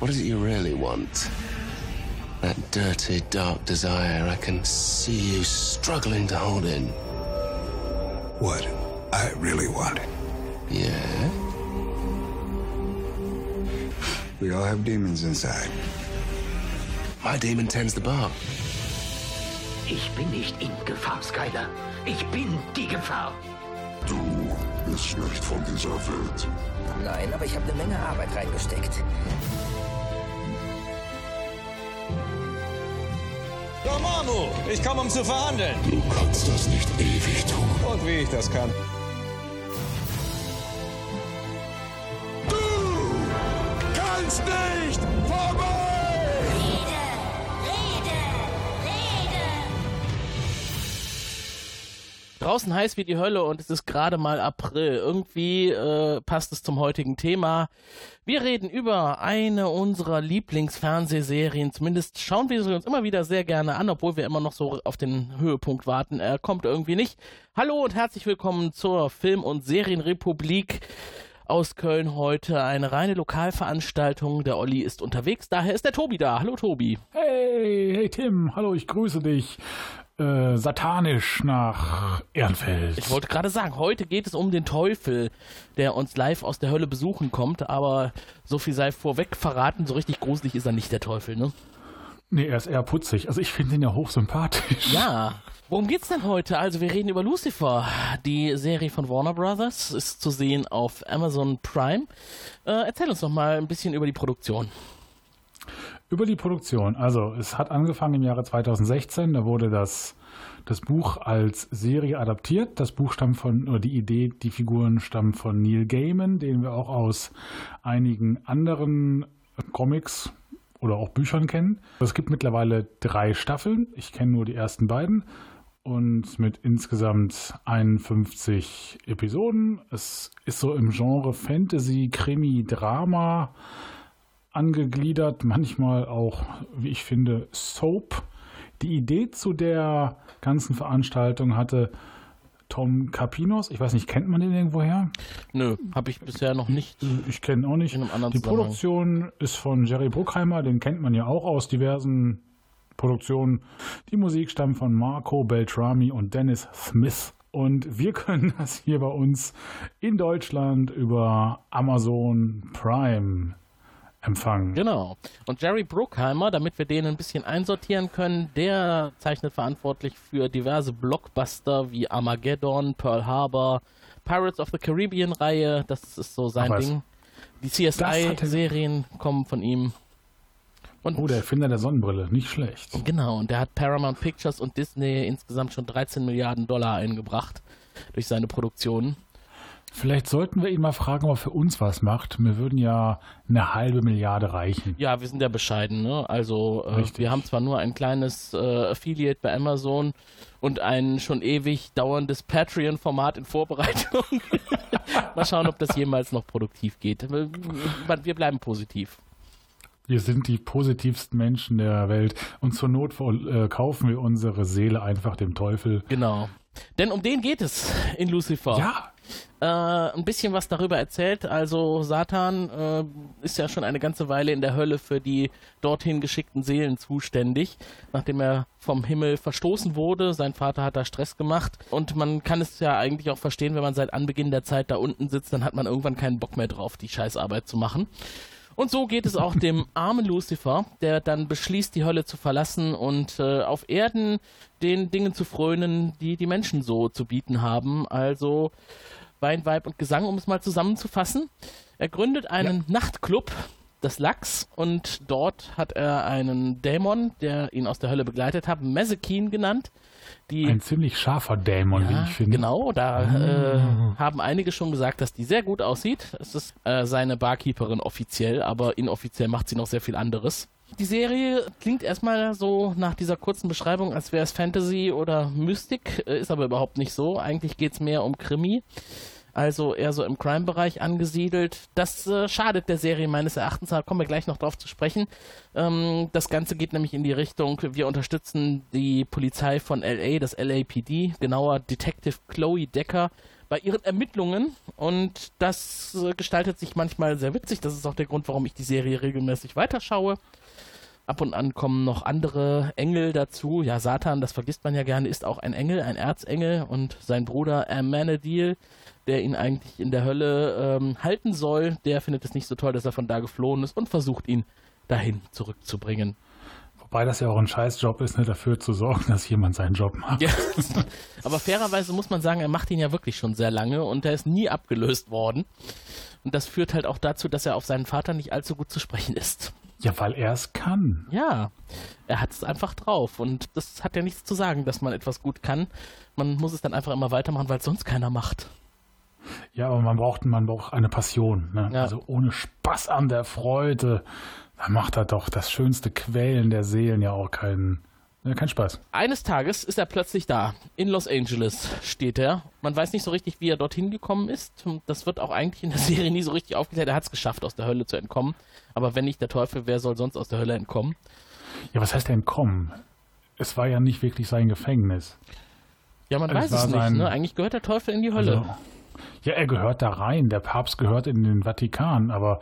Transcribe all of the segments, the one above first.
What is it you really want? That dirty, dark desire I can see you struggling to hold in. What I really want. Yeah? We all have demons inside. My demon tends the bar. Ich bin nicht in Gefahr, Skyler. Ich bin die Gefahr. Du bist nicht von dieser Welt. Nein, aber ich habe eine Menge Arbeit reingesteckt. Dormammu, ich komme, um zu verhandeln. Du kannst das nicht ewig tun. Und wie ich das kann. Draußen heiß wie die Hölle und es ist gerade mal April. Irgendwie äh, passt es zum heutigen Thema. Wir reden über eine unserer Lieblingsfernsehserien. Zumindest schauen wir sie uns immer wieder sehr gerne an, obwohl wir immer noch so auf den Höhepunkt warten. Er kommt irgendwie nicht. Hallo und herzlich willkommen zur Film- und Serienrepublik aus Köln heute. Eine reine Lokalveranstaltung. Der Olli ist unterwegs, daher ist der Tobi da. Hallo Tobi. Hey, hey Tim, hallo, ich grüße dich. Äh, satanisch nach Ehrenfeld. Ich wollte gerade sagen, heute geht es um den Teufel, der uns live aus der Hölle besuchen kommt, aber so viel sei vorweg verraten, so richtig gruselig ist er nicht, der Teufel, ne? Nee, er ist eher putzig. Also ich finde ihn ja hochsympathisch. Ja. Worum geht's denn heute? Also wir reden über Lucifer. Die Serie von Warner Brothers ist zu sehen auf Amazon Prime. Äh, erzähl uns doch mal ein bisschen über die Produktion. Über die Produktion. Also es hat angefangen im Jahre 2016. Da wurde das, das Buch als Serie adaptiert. Das Buch stammt von, oder die Idee, die Figuren stammen von Neil Gaiman, den wir auch aus einigen anderen Comics oder auch Büchern kennen. Es gibt mittlerweile drei Staffeln. Ich kenne nur die ersten beiden. Und mit insgesamt 51 Episoden. Es ist so im Genre Fantasy, Krimi, Drama angegliedert, manchmal auch, wie ich finde, Soap. Die Idee zu der ganzen Veranstaltung hatte Tom Capinos. Ich weiß nicht, kennt man den irgendwoher? Nö, habe ich bisher noch nicht. Ich kenne auch nicht. Die. Produktion ist von Jerry Bruckheimer, den kennt man ja auch aus diversen Produktionen. Die Musik stammt von Marco Beltrami und Dennis Smith. Und wir können das hier bei uns in Deutschland über Amazon Prime empfangen. Genau. Und Jerry Bruckheimer, damit wir den ein bisschen einsortieren können, der zeichnet verantwortlich für diverse Blockbuster wie Armageddon, Pearl Harbor, Pirates of the Caribbean Reihe, das ist so sein was. Ding. Die er- CSI-Serien kommen von ihm. Und Oh, der Erfinder der Sonnenbrille, nicht schlecht. Genau, und der hat Paramount Pictures und Disney insgesamt schon 13 Milliarden Dollar eingebracht durch seine Produktionen. Vielleicht sollten wir ihn mal fragen, ob er für uns was macht. Mir würden ja eine halbe Milliarde reichen. Ja, wir sind ja bescheiden, ne? Also äh, wir haben zwar nur ein kleines äh, Affiliate bei Amazon und ein schon ewig dauerndes Patreon-Format in Vorbereitung. Mal schauen, ob das jemals noch produktiv geht. Wir wir bleiben positiv. Wir sind die positivsten Menschen der Welt und zur Not äh, kaufen wir unsere Seele einfach dem Teufel. Genau. Denn um den geht es in Lucifer. Ja, äh, ein bisschen was darüber erzählt. Also Satan äh, ist ja schon eine ganze Weile in der Hölle für die dorthin geschickten Seelen zuständig, nachdem er vom Himmel verstoßen wurde. Sein Vater hat da Stress gemacht und man kann es ja eigentlich auch verstehen, wenn man seit Anbeginn der Zeit da unten sitzt, dann hat man irgendwann keinen Bock mehr drauf, die Scheißarbeit zu machen. Und so geht es auch dem armen Lucifer, der dann beschließt, die Hölle zu verlassen und äh, auf Erden den Dingen zu frönen, die die Menschen so zu bieten haben. Also Wein, Weib und Gesang, um es mal zusammenzufassen. Er gründet einen Nachtclub, das Lachs, und dort hat er einen Dämon, der ihn aus der Hölle begleitet hat, Mezekin genannt. Die ein ziemlich scharfer Dämon, wie ja, ich finde. Genau, da äh, haben einige schon gesagt, dass die sehr gut aussieht. Es ist äh, seine Barkeeperin offiziell, aber inoffiziell macht sie noch sehr viel anderes. Die Serie klingt erstmal so nach dieser kurzen Beschreibung, als wäre es Fantasy oder Mystik, äh, ist aber überhaupt nicht so. Eigentlich geht es mehr um Krimi, also eher so im Crime-Bereich angesiedelt. Das äh, schadet der Serie meines Erachtens, da kommen wir gleich noch drauf zu sprechen. Ähm, das Ganze geht nämlich in die Richtung, wir unterstützen die Polizei von LA, das LAPD, genauer Detective Chloe Decker bei ihren Ermittlungen und das äh, gestaltet sich manchmal sehr witzig. Das ist auch der Grund, warum ich die Serie regelmäßig weiterschaue. Ab und an kommen noch andere Engel dazu. Ja, Satan, das vergisst man ja gerne, ist auch ein Engel, ein Erzengel und sein Bruder Amenadiel, der ihn eigentlich in der Hölle ähm, halten soll, der findet es nicht so toll, dass er von da geflohen ist und versucht ihn dahin zurückzubringen. Wobei das ja auch ein Scheißjob ist, ne, dafür zu sorgen, dass jemand seinen Job macht. Ja, aber fairerweise muss man sagen, er macht ihn ja wirklich schon sehr lange und er ist nie abgelöst worden. Und das führt halt auch dazu, dass er auf seinen Vater nicht allzu gut zu sprechen ist. Ja, weil er es kann. Ja, er hat es einfach drauf und das hat ja nichts zu sagen, dass man etwas gut kann. Man muss es dann einfach immer weitermachen, weil es sonst keiner macht. Ja, aber man braucht, man braucht eine Passion. Ne? Ja. Also ohne Spaß an der Freude, da macht er doch das schönste Quälen der Seelen ja auch keinen, ja, keinen Spaß. Eines Tages ist er plötzlich da. In Los Angeles steht er. Man weiß nicht so richtig, wie er dorthin gekommen ist. Das wird auch eigentlich in der Serie nie so richtig aufgeklärt. Er hat es geschafft, aus der Hölle zu entkommen. Aber wenn nicht der Teufel, wer soll sonst aus der Hölle entkommen? Ja, was heißt denn kommen? Es war ja nicht wirklich sein Gefängnis. Ja, man Es weiß es nicht. Ne? Eigentlich gehört der Teufel in die Hölle. Also, ja, er gehört da rein. Der Papst gehört in den Vatikan, aber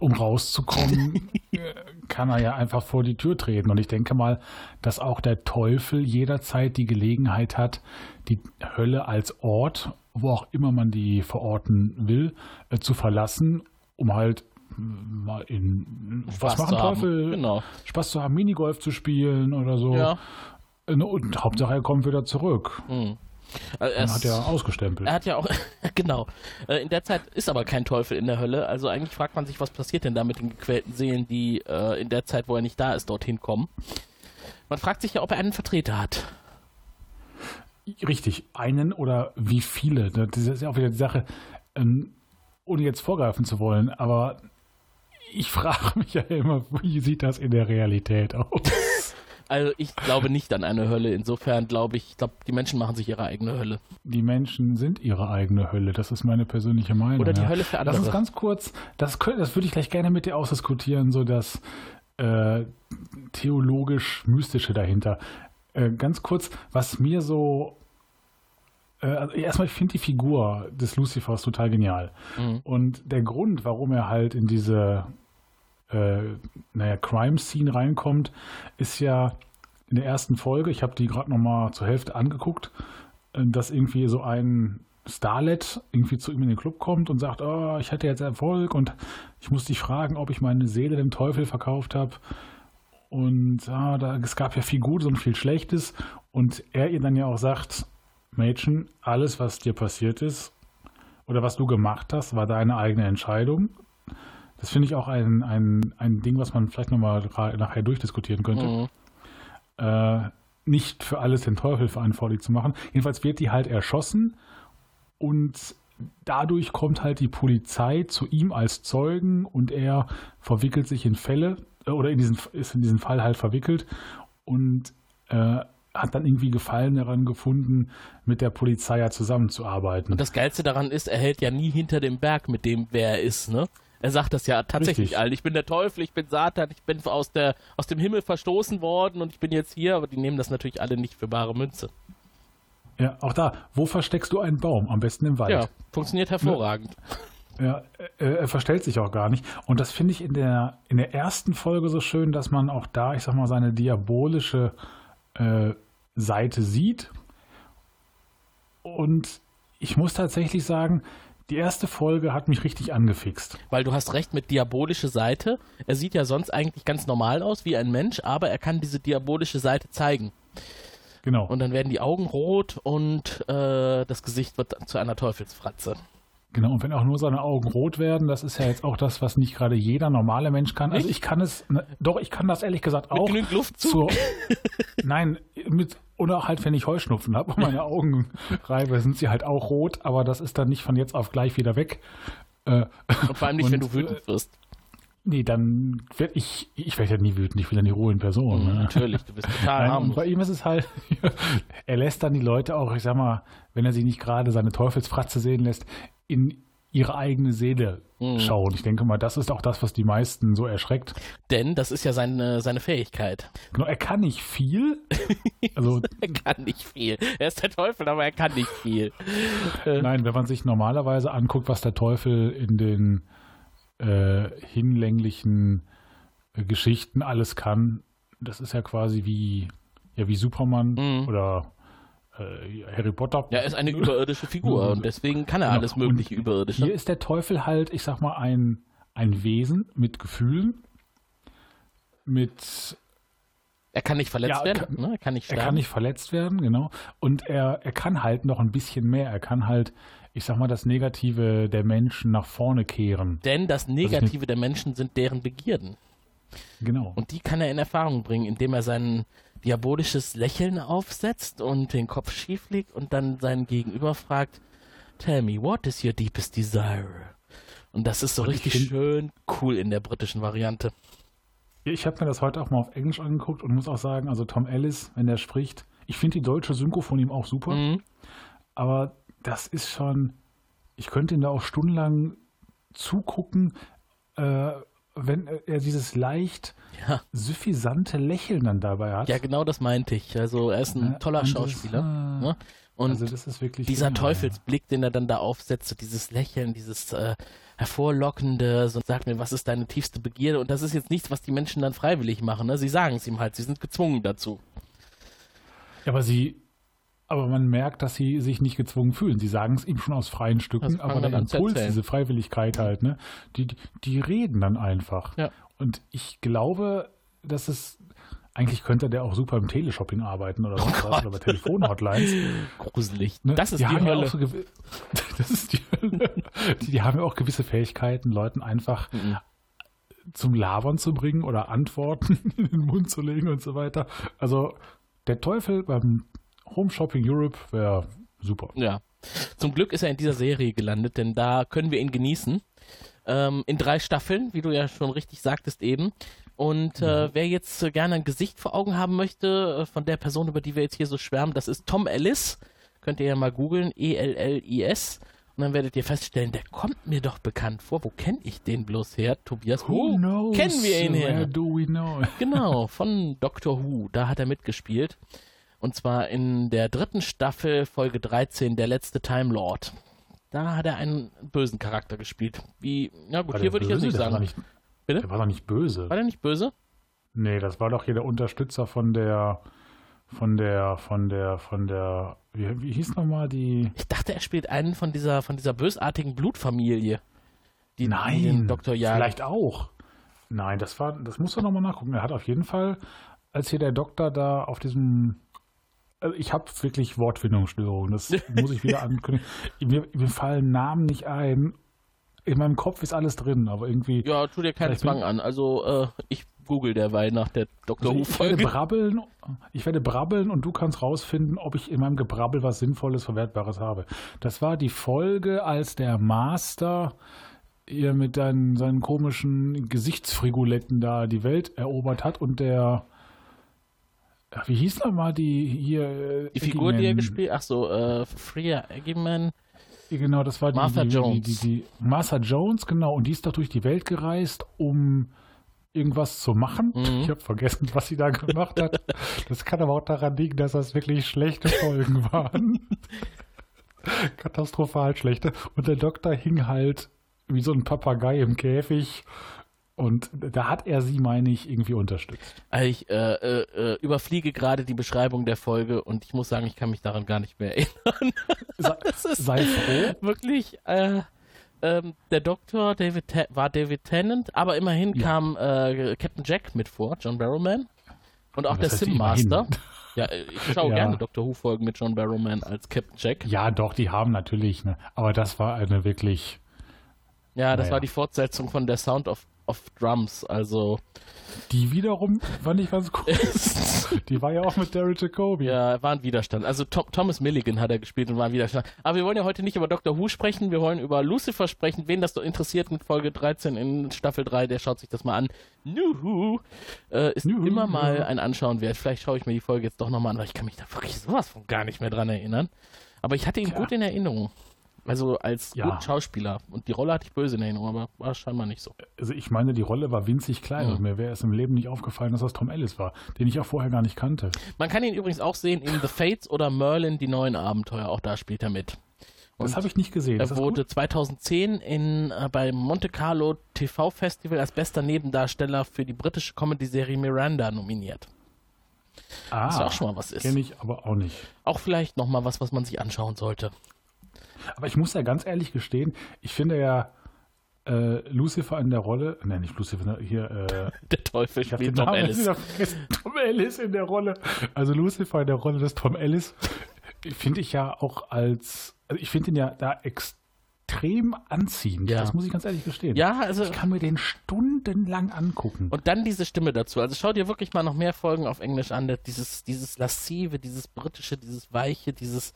um rauszukommen, kann er ja einfach vor die Tür treten. Und ich denke mal, dass auch der Teufel jederzeit die Gelegenheit hat, die Hölle als Ort, wo auch immer man die verorten will, äh, zu verlassen, um halt mal in Spaß was machen zu haben. Teufel? Genau. Spaß zu haben, Minigolf zu spielen oder so. Ja. Äh, Und Hauptsache er kommt wieder zurück. Also er hat er ausgestempelt. Er hat ja auch, genau. Äh, In der Zeit ist aber kein Teufel in der Hölle. Also eigentlich fragt man sich, was passiert denn da mit den gequälten Seelen, die äh, in der Zeit, wo er nicht da ist, dorthin kommen. Man fragt sich ja, ob er einen Vertreter hat. Richtig, einen oder wie viele? Das ist ja auch wieder die Sache, ähm, ohne jetzt vorgreifen zu wollen, aber ich frage mich ja immer, wie sieht das in der Realität aus? Also ich glaube nicht an eine Hölle. Insofern glaube ich, ich glaube, die Menschen machen sich ihre eigene Hölle. Die Menschen sind ihre eigene Hölle, das ist meine persönliche Meinung. Oder die ja. Hölle für Lass uns andere. ganz kurz, das, das würde ich gleich gerne mit dir ausdiskutieren, so das äh, theologisch-mystische dahinter. Äh, ganz kurz, was mir so also erstmal, ich finde die Figur des Lucifers total genial. Mhm. Und der Grund, warum er halt in diese äh, naja, Crime-Scene reinkommt, ist ja in der ersten Folge, ich habe die gerade nochmal zur Hälfte angeguckt, äh, dass irgendwie so ein Starlet irgendwie zu ihm in den Club kommt und sagt, oh, ich hatte jetzt Erfolg und ich muss dich fragen, ob ich meine Seele dem Teufel verkauft habe. Und ah, da, es gab ja viel Gutes und viel Schlechtes. Und er ihr dann ja auch sagt, Mädchen, alles, was dir passiert ist oder was du gemacht hast, war deine eigene Entscheidung. Das finde ich auch ein, ein, ein Ding, was man vielleicht nochmal nachher durchdiskutieren könnte. Mhm. Äh, nicht für alles den Teufel verantwortlich zu machen. Jedenfalls wird die halt erschossen und dadurch kommt halt die Polizei zu ihm als Zeugen und er verwickelt sich in Fälle äh, oder in diesen, ist in diesen Fall halt verwickelt und äh, hat dann irgendwie Gefallen daran gefunden, mit der Polizei ja zusammenzuarbeiten. Und das Geilste daran ist, er hält ja nie hinter dem Berg mit dem, wer er ist, ne? Er sagt das ja tatsächlich Richtig. allen. Ich bin der Teufel, ich bin Satan, ich bin aus, der, aus dem Himmel verstoßen worden und ich bin jetzt hier, aber die nehmen das natürlich alle nicht für bare Münze. ja, auch da, wo versteckst du einen Baum? Am besten im Wald. Ja, funktioniert hervorragend. Ja, äh, er verstellt sich auch gar nicht. Und das finde ich in der, in der ersten Folge so schön, dass man auch da, ich sag mal, seine diabolische äh, Seite sieht. Und ich muss tatsächlich sagen, die erste Folge hat mich richtig angefixt. Weil du hast recht mit diabolische Seite. Er sieht ja sonst eigentlich ganz normal aus wie ein Mensch, aber er kann diese diabolische Seite zeigen. Genau. Und dann werden die Augen rot und äh, das Gesicht wird zu einer Teufelsfratze. Genau, und wenn auch nur seine Augen rot werden, das ist ja jetzt auch das, was nicht gerade jeder normale Mensch kann. Also ich kann es, ne, doch, ich kann das ehrlich gesagt auch. genügend Luftzug? zur, Nein, mit, oder halt, wenn ich Heuschnupfen habe und meine Augen reibe, sind sie halt auch rot, aber das ist dann nicht von jetzt auf gleich wieder weg. Äh, Und vor allem nicht, wenn Und, du wütend wirst. nee, dann werde ich, ich werde ja nie wütend, ich will ja die Ruhe in Person. ne? Natürlich, du bist total Nein, und harmlos. bei ihm ist es halt, er lässt dann die Leute auch, ich sag mal, wenn er sie nicht gerade seine Teufelsfratze sehen lässt, in ihre eigene Seele Mhm. schauen. Ich denke mal, das ist auch das, was die meisten so erschreckt. Denn das ist ja seine, seine Fähigkeit. Genau, er kann nicht viel. Also Er kann nicht viel. Er ist der Teufel, aber er kann nicht viel. Nein, wenn man sich normalerweise anguckt, was der Teufel in den äh, hinlänglichen äh, Geschichten alles kann, das ist ja quasi wie, ja, wie Superman Mhm. oder Harry Potter. Ja, er ist eine überirdische Figur und deswegen kann er Genau. alles mögliche Und Überirdische. Hier ist der Teufel halt, ich sag mal, ein, ein Wesen mit Gefühlen, mit Er kann nicht verletzt Ja, werden, kann- ne? er kann nicht Er sterben. kann nicht verletzt werden, genau. Und er, er kann halt noch ein bisschen mehr. Er kann halt, ich sag mal, das Negative der Menschen nach vorne kehren. Denn das Negative der Menschen sind deren Begierden. Genau. Und die kann er in Erfahrung bringen, indem er sein diabolisches Lächeln aufsetzt und den Kopf schief legt und dann seinen Gegenüber fragt, Tell me, what is your deepest desire? Und das ist so Und ich richtig schön cool in der britischen Variante. Ich habe mir das heute auch mal auf Englisch angeguckt und muss auch sagen, also Tom Ellis, wenn der spricht, ich finde die deutsche Synchro von ihm auch super, Mhm. aber das ist schon, ich könnte ihm da auch stundenlang zugucken, äh, wenn er dieses leicht Ja. suffisante Lächeln dann dabei hat. Ja, genau das meinte ich. Also er ist ein Ja, toller und das, Schauspieler. äh, ne? Und also dieser ja. Teufelsblick, den er dann da aufsetzt, so dieses Lächeln, dieses äh, hervorlockende, so sagt mir, was ist deine tiefste Begierde? Und das ist jetzt nichts, was die Menschen dann freiwillig machen. Ne? Sie sagen es ihm halt, sie sind gezwungen dazu. Ja, aber sie, aber man merkt, dass sie sich nicht gezwungen fühlen. Sie sagen es ihm schon aus freien Stücken, aber dann der Impuls, erzählen. diese Freiwilligkeit halt, ne, die, die, reden dann einfach. Ja. Und ich glaube, dass es eigentlich könnte der auch super im Teleshopping arbeiten oder sonst was, oder bei Telefonhotlines. Gruselig. Ne? Das ist die die haben ja Hölle. auch so das ist die Hölle. Die, die haben ja auch gewisse Fähigkeiten, Leuten einfach Mhm. zum Labern zu bringen oder Antworten in den Mund zu legen und so weiter. Also der Teufel beim Home Shopping Europe wäre super. Ja. Zum Glück ist er in dieser Serie gelandet, denn da können wir ihn genießen. Ähm, in drei Staffeln, wie du ja schon richtig sagtest eben. Und äh, wer jetzt äh, gerne ein Gesicht vor Augen haben möchte, äh, von der Person, über die wir jetzt hier so schwärmen, das ist Tom Ellis. Könnt ihr ja mal googeln, E-L-L-I-S. Und dann werdet ihr feststellen, der kommt mir doch bekannt vor. Wo kenne ich den bloß her, Tobias? Wo kennen wir ihn Where her? do we know? Genau, von Doctor Who. Da hat er mitgespielt. Und zwar in der dritten Staffel, Folge 13, der letzte Time Lord. Da hat er einen bösen Charakter gespielt. Wie, ja gut, War hier würde ich jetzt nicht Der war sagen. nicht, Bitte? Der war doch nicht böse. War der nicht böse? Nee, das war doch hier der Unterstützer von der, von der, von der, von der, wie, wie hieß nochmal die? Ich dachte, er spielt einen von dieser, von dieser bösartigen Blutfamilie. Die die Nein, den Dr. Jagen. vielleicht auch. Nein, das war, das musst du nochmal nachgucken. Er hat auf jeden Fall, als hier der Doktor da auf diesem, also ich habe wirklich Wortfindungsstörungen, das muss ich wieder ankündigen. Mir, mir fallen Namen nicht ein. In meinem Kopf ist alles drin, aber irgendwie. Ja, tu dir keinen Zwang an. Also, äh, ich google derweil nach der Dr. Also ich werde brabbeln, ich werde brabbeln und du kannst rausfinden, ob ich in meinem Gebrabbel was Sinnvolles, Verwertbares habe. Das war die Folge, als der Master ihr mit seinen, seinen komischen Gesichtsfriguletten da die Welt erobert hat und der Ach, wie hieß nochmal die hier? äh, Die Figur, die er gespielt Ach so, äh, Freya Eggman. Genau, das war die, Martha die, Jones. Die, die, Martha Jones, genau. Und die ist doch durch die Welt gereist, um irgendwas zu machen. Mhm. Ich habe vergessen, was sie da gemacht hat. Das kann aber auch daran liegen, dass das wirklich schlechte Folgen waren. Katastrophal schlechte. Und der Doktor hing halt wie so ein Papagei im Käfig. Und da hat er sie, meine ich, irgendwie unterstützt. Also Ich äh, äh, äh, überfliege gerade die Beschreibung der Folge und ich muss sagen, ich kann mich daran gar nicht mehr erinnern. Sei, Das ist sei froh. wirklich, äh, ähm, der Doktor David war David Tennant, aber immerhin Ja. kam äh, Captain Jack mit vor, John Barrowman. Und auch der Sim? Master. Ja, ich schaue Ja. gerne Doctor Who-Folgen mit John Barrowman als Captain Jack. Ja, doch, die haben natürlich. Ne? Aber das war eine wirklich. Ja, das Naja. war die Fortsetzung von der Sound of, of Drums, also Die wiederum fand ich ganz cool. Die war ja auch mit Daryl Jacoby. Ja, war ein Widerstand. Also Tom, Thomas Milligan hat er gespielt und war ein Widerstand. Aber wir wollen ja heute nicht über Doctor Who sprechen, wir wollen über Lucifer sprechen. Wen das so interessiert in Folge 13 in Staffel 3, der schaut sich das mal an. Nuhu. Äh, ist Nuhu. immer mal ein Anschauen wert. Vielleicht schaue ich mir die Folge jetzt doch nochmal an, weil ich kann mich da wirklich sowas von gar nicht mehr dran erinnern. Aber ich hatte ihn gut in Erinnerung. Also als Ja. Schauspieler. Und die Rolle hatte ich böse in Erinnerung, aber war scheinbar nicht so. Also ich meine, die Rolle war winzig klein Ja. und mir wäre es im Leben nicht aufgefallen, dass das Tom Ellis war, den ich auch vorher gar nicht kannte. Man kann ihn übrigens auch sehen in The Fates oder Merlin, die neuen Abenteuer. Auch da spielt er mit. Das habe ich nicht gesehen. Er das wurde gut? 2010 in, äh, beim Monte Carlo TV Festival als bester Nebendarsteller für die britische Comedy-Serie Miranda nominiert. ah, was ja auch schon mal was ist. Kenne ich aber auch nicht. Auch vielleicht nochmal was, was man sich anschauen sollte. Aber ich muss ja ganz ehrlich gestehen, ich finde ja äh, Lucifer in der Rolle, nein, nicht Lucifer, hier, äh, Der Teufel ich spielt Tom Namen Ellis. Tom Ellis in der Rolle. Also Lucifer in der Rolle des Tom Ellis finde ich ja auch als, also ich finde ihn ja da extrem anziehend. Ja. Das muss ich ganz ehrlich gestehen. Ja, also Ich kann mir den stundenlang angucken. Und dann diese Stimme dazu. Also schau dir wirklich mal noch mehr Folgen auf Englisch an. Dieses, dieses Lassive, dieses Britische, dieses Weiche, dieses.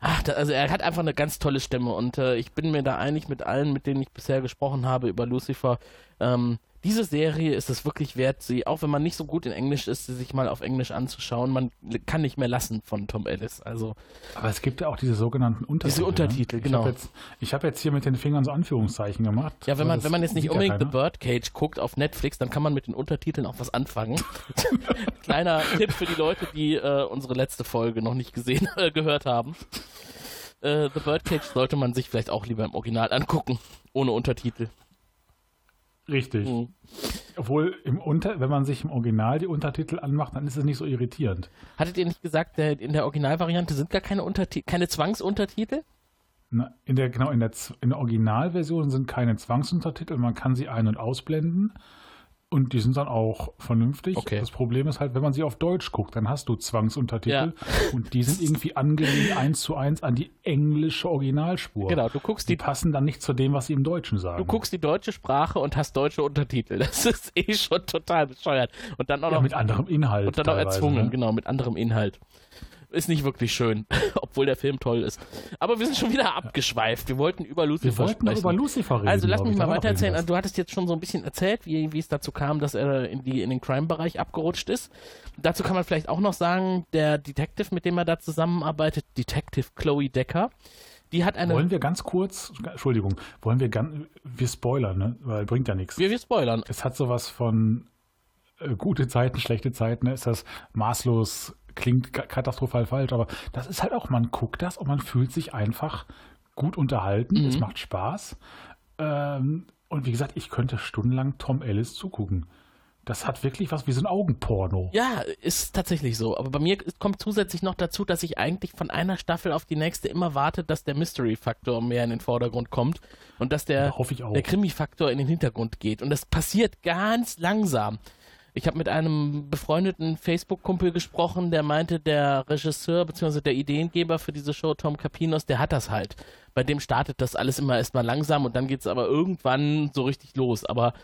Ach, da, also er hat einfach eine ganz tolle Stimme und äh, ich bin mir da einig mit allen, mit denen ich bisher gesprochen habe über Lucifer. Ähm, diese Serie ist es wirklich wert, sie, auch wenn man nicht so gut in Englisch ist, sie sich mal auf Englisch anzuschauen. Man kann nicht mehr lassen von Tom Ellis. Also Aber es gibt ja auch diese sogenannten Untertitel. Diese Untertitel, ne? genau. Ich habe jetzt, ich hab jetzt hier mit den Fingern so Anführungszeichen gemacht. Ja, wenn man, wenn man jetzt nicht unbedingt The. Birdcage guckt auf Netflix, dann kann man mit den Untertiteln auch was anfangen. Kleiner Tipp für die Leute, die äh, unsere letzte Folge noch nicht gesehen, äh, gehört haben. Äh, The Birdcage sollte man sich vielleicht auch lieber im Original angucken, ohne Untertitel. Richtig. Mhm. Obwohl, im Unter, wenn man sich im Original die Untertitel anmacht, dann ist es nicht so irritierend. Hattet ihr nicht gesagt, in der Originalvariante sind gar keine, Unterti keine Zwangsuntertitel? Na, in der, genau, in der, in der Originalversion sind keine Zwangsuntertitel, man kann sie ein- und ausblenden. Und die sind dann auch vernünftig. Okay. Das Problem ist halt, wenn man sie auf Deutsch guckt, dann hast du Zwangsuntertitel und die sind irgendwie angelehnt eins zu eins an die englische Originalspur. Genau, du guckst Die die, passen dann nicht zu dem, was sie im Deutschen sagen. du guckst die deutsche Sprache und hast deutsche Untertitel. Das ist eh schon total bescheuert. Und dann auch ja, noch mit anderem Inhalt. Und dann auch erzwungen, ne? genau, mit anderem Inhalt. Ist nicht wirklich schön, obwohl der Film toll ist. Aber wir sind schon wieder abgeschweift. Wir wollten über Lucifer Wir wollten sprechen. über Lucifer reden. also lass mich ich. mal doch weitererzählen. Also, du hattest jetzt schon so ein bisschen erzählt, wie, wie es dazu kam, dass er in, die, in den Crime-Bereich abgerutscht ist. Dazu kann man vielleicht auch noch sagen, der Detective, mit dem er da zusammenarbeitet, Detective Chloe Decker, die hat eine... Wollen wir ganz kurz, Entschuldigung, wollen wir ganz, wir spoilern, ne? Weil bringt ja nichts. wir, wir spoilern. Es hat sowas von äh, gute Zeiten, schlechte Zeiten, ne? ist das maßlos, klingt ka- katastrophal falsch, aber das ist halt auch, man guckt das und man fühlt sich einfach gut unterhalten, Mhm. es macht Spaß. Ähm, und wie gesagt, ich könnte stundenlang Tom Ellis zugucken. Das hat wirklich was wie so ein Augenporno. Ja, ist tatsächlich so. Aber bei mir kommt zusätzlich noch dazu, dass ich eigentlich von einer Staffel auf die nächste immer warte, dass der Mystery-Faktor mehr in den Vordergrund kommt und dass der, Ja, der Krimi-Faktor in den Hintergrund geht. Und das passiert ganz langsam. Ich habe mit einem befreundeten Facebook-Kumpel gesprochen, der meinte, der Regisseur bzw. der Ideengeber für diese Show, Tom Capinos, der hat das halt. Bei dem startet das alles immer erstmal langsam und dann geht es aber irgendwann so richtig los. Aber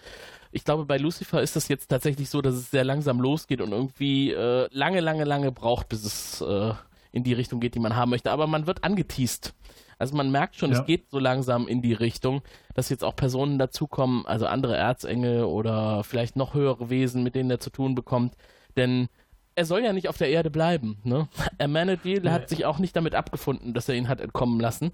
ich glaube, bei Lucifer ist das jetzt tatsächlich so, dass es sehr langsam losgeht und irgendwie äh, lange, lange, lange braucht, bis es äh, in die Richtung geht, die man haben möchte. Aber man wird angeteased. Also man merkt schon, Ja. es geht so langsam in die Richtung, dass jetzt auch Personen dazukommen, also andere Erzengel oder vielleicht noch höhere Wesen, mit denen er zu tun bekommt. Denn er soll ja nicht auf der Erde bleiben. Ne? Amenadiel hat sich auch nicht damit abgefunden, dass er ihn hat entkommen lassen.